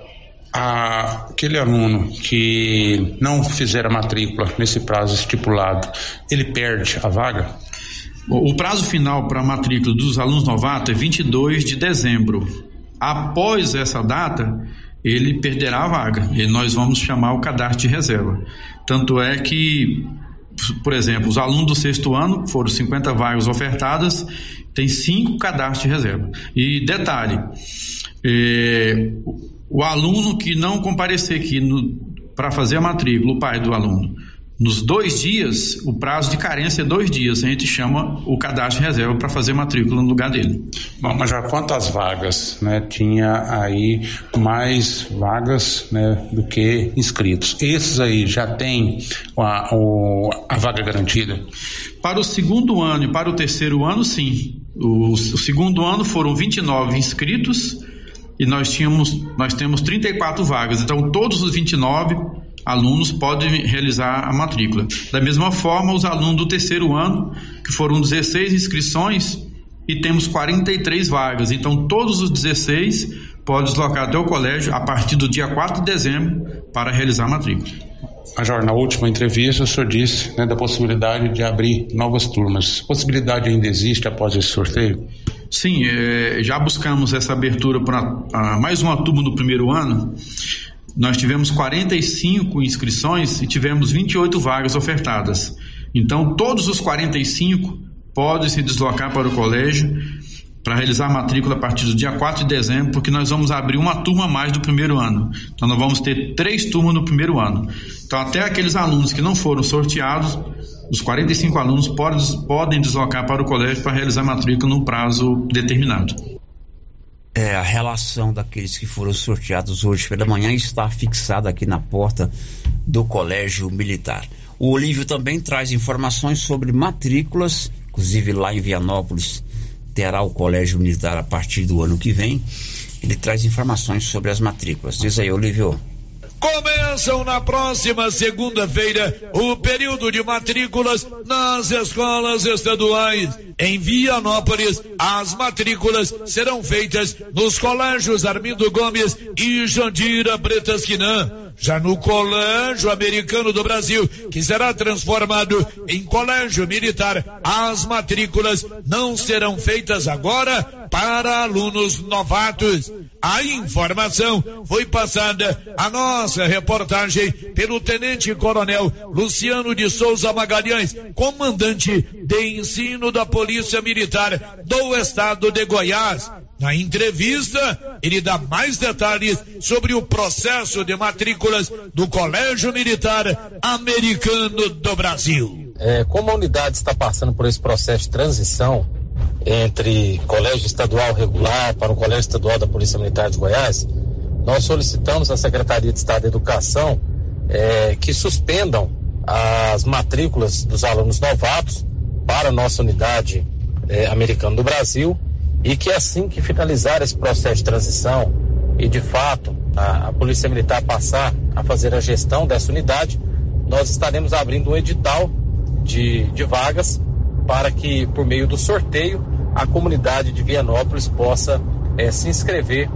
aquele aluno que não fizer a matrícula nesse prazo estipulado, ele perde a vaga? O prazo final para a matrícula dos alunos novatos é 22 de dezembro. Após essa data, ele perderá a vaga e nós vamos chamar o cadastro de reserva. Tanto é que, por exemplo, os alunos do sexto ano, foram 50 vagas ofertadas, tem cinco cadastros de reserva. E detalhe, é, o aluno que não comparecer aqui para fazer a matrícula, o pai do aluno, nos dois dias, o prazo de carência é dois dias. A gente chama o cadastro de reserva para fazer matrícula no lugar dele. Bom, mas já quantas vagas, né? Tinha aí mais vagas, né, do que inscritos. Esses aí já tem a, a vaga garantida? Para o segundo ano e para o terceiro ano, sim. O, o segundo ano foram 29 inscritos e nós tínhamos, nós temos 34 vagas. Então, todos os 29 alunos podem realizar a matrícula. Da mesma forma, os alunos do terceiro ano, que foram 16 inscrições, e temos 43 vagas. Então, todos os 16 podem deslocar até o colégio a partir do dia 4 de dezembro para realizar a matrícula. Major, na última entrevista o senhor disse né, da possibilidade de abrir novas turmas. Possibilidade ainda existe após esse sorteio? Sim, é, já buscamos essa abertura para mais uma turma do primeiro ano. Nós tivemos 45 inscrições e tivemos 28 vagas ofertadas. Então, todos os 45 podem se deslocar para o colégio para realizar a matrícula a partir do dia 4 de dezembro, porque nós vamos abrir uma turma a mais do primeiro ano. Então, nós vamos ter três turmas no primeiro ano. Então, até aqueles alunos que não foram sorteados, os 45 alunos podem, deslocar para o colégio para realizar a matrícula no prazo determinado. É, a relação daqueles que foram sorteados hoje pela manhã está fixada aqui na porta do Colégio Militar. O Olívio também traz informações sobre matrículas, inclusive lá em Vianópolis terá o Colégio Militar a partir do ano que vem. Ele traz informações sobre as matrículas. Diz aí, Olívio. Começam na próxima segunda-feira o período de matrículas nas escolas estaduais. Em Vianópolis, as matrículas serão feitas nos colégios Armindo Gomes e Jandira Bretasquinã já no Colégio Americano do Brasil, que será transformado em colégio militar. As matrículas não serão feitas agora para alunos novatos. A informação foi passada a nossa reportagem pelo Tenente Coronel Luciano de Souza Magalhães, comandante de ensino da Polícia Militar do Estado de Goiás. Na entrevista, ele dá mais detalhes sobre o processo de matrículas do Colégio Militar Americano do Brasil. É, como a unidade está passando por esse processo de transição entre colégio estadual regular para o colégio estadual da Polícia Militar de Goiás, nós solicitamos à Secretaria de Estado de Educação é, que suspendam as matrículas dos alunos novatos para a nossa unidade é, americana do Brasil e que assim que finalizar esse processo de transição e de fato a, a, Polícia Militar passar a fazer a gestão dessa unidade, nós estaremos abrindo um edital de, de vagas para que, por meio do sorteio, a comunidade de Vianópolis possa é, se inscrever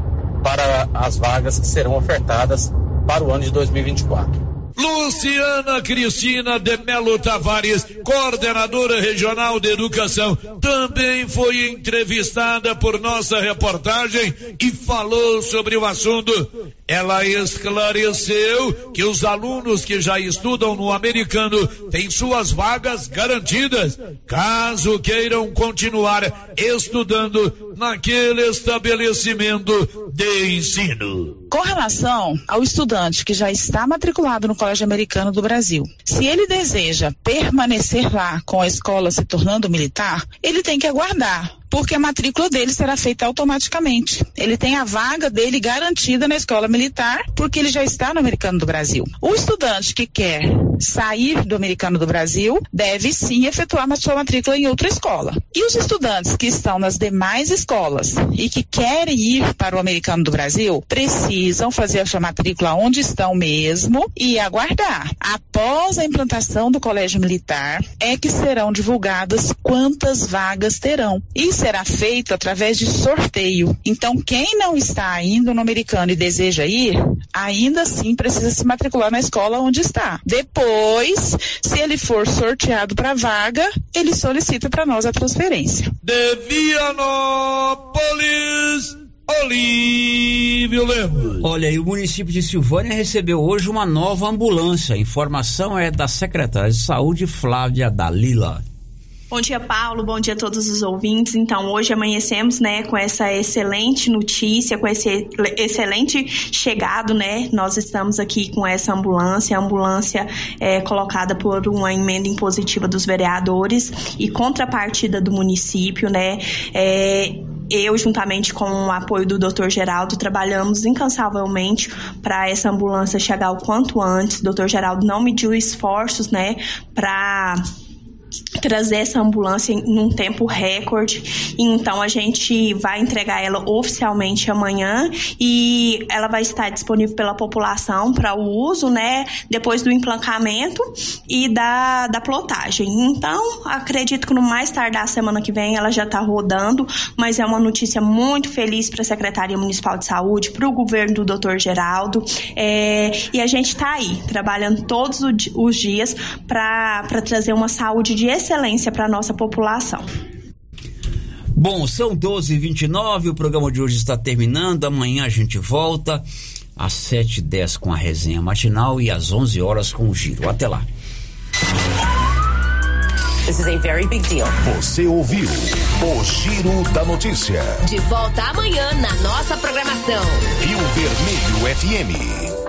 para as vagas que serão ofertadas para o ano de 2024. Luciana Cristina de Melo Tavares, coordenadora regional de educação, também foi entrevistada por nossa reportagem e falou sobre o assunto. Ela esclareceu que os alunos que já estudam no americano têm suas vagas garantidas, caso queiram continuar estudando naquele estabelecimento de ensino. Com relação ao estudante que já está matriculado no Colégio Americano do Brasil, se ele deseja permanecer lá com a escola se tornando militar, ele tem que aguardar porque a matrícula dele será feita automaticamente. Ele tem a vaga dele garantida na escola militar, porque ele já está no Americano do Brasil. O estudante que quer sair do Americano do Brasil deve sim efetuar sua matrícula em outra escola. E os estudantes que estão nas demais escolas e que querem ir para o Americano do Brasil precisam fazer a sua matrícula onde estão mesmo e aguardar. Após a implantação do Colégio Militar, é que serão divulgadas quantas vagas terão. Isso será feito através de sorteio. Então, quem não está indo no americano e deseja ir, ainda assim precisa se matricular na escola onde está. Depois, se ele for sorteado para vaga, ele solicita para nós a transferência. De Vianópolis. Olívio Lemos. Olha, e o município de Silvânia recebeu hoje uma nova ambulância. A informação é da secretária de saúde, Flávia Dalila. Bom dia, Paulo. Bom dia a todos os ouvintes. Então, hoje amanhecemos, né, com essa excelente notícia, com esse excelente chegado, né? Nós estamos aqui com essa ambulância, a ambulância é colocada por uma emenda impositiva dos vereadores e contrapartida do município, né? É, eu, juntamente com o apoio do Dr. Geraldo, trabalhamos incansavelmente para essa ambulância chegar o quanto antes. O Dr. Geraldo não mediu esforços, né, para trazer essa ambulância em num tempo recorde. Então a gente vai entregar ela oficialmente amanhã e ela vai estar disponível pela população para o uso, né? Depois do emplancamento e da, da plotagem. Então, acredito que no mais tardar semana que vem ela já está rodando, mas é uma notícia muito feliz para a Secretaria Municipal de Saúde, para o governo do Dr. Geraldo. É, e a gente está aí, trabalhando todos os dias para trazer uma saúde de excelência para a nossa população. Bom, são 12h29, o programa de hoje está terminando. Amanhã a gente volta às 7h10 com a resenha matinal e às 11 horas com o giro. Até lá. This is a very big deal. Você ouviu o Giro da Notícia. De volta amanhã na nossa programação. Rio Vermelho FM.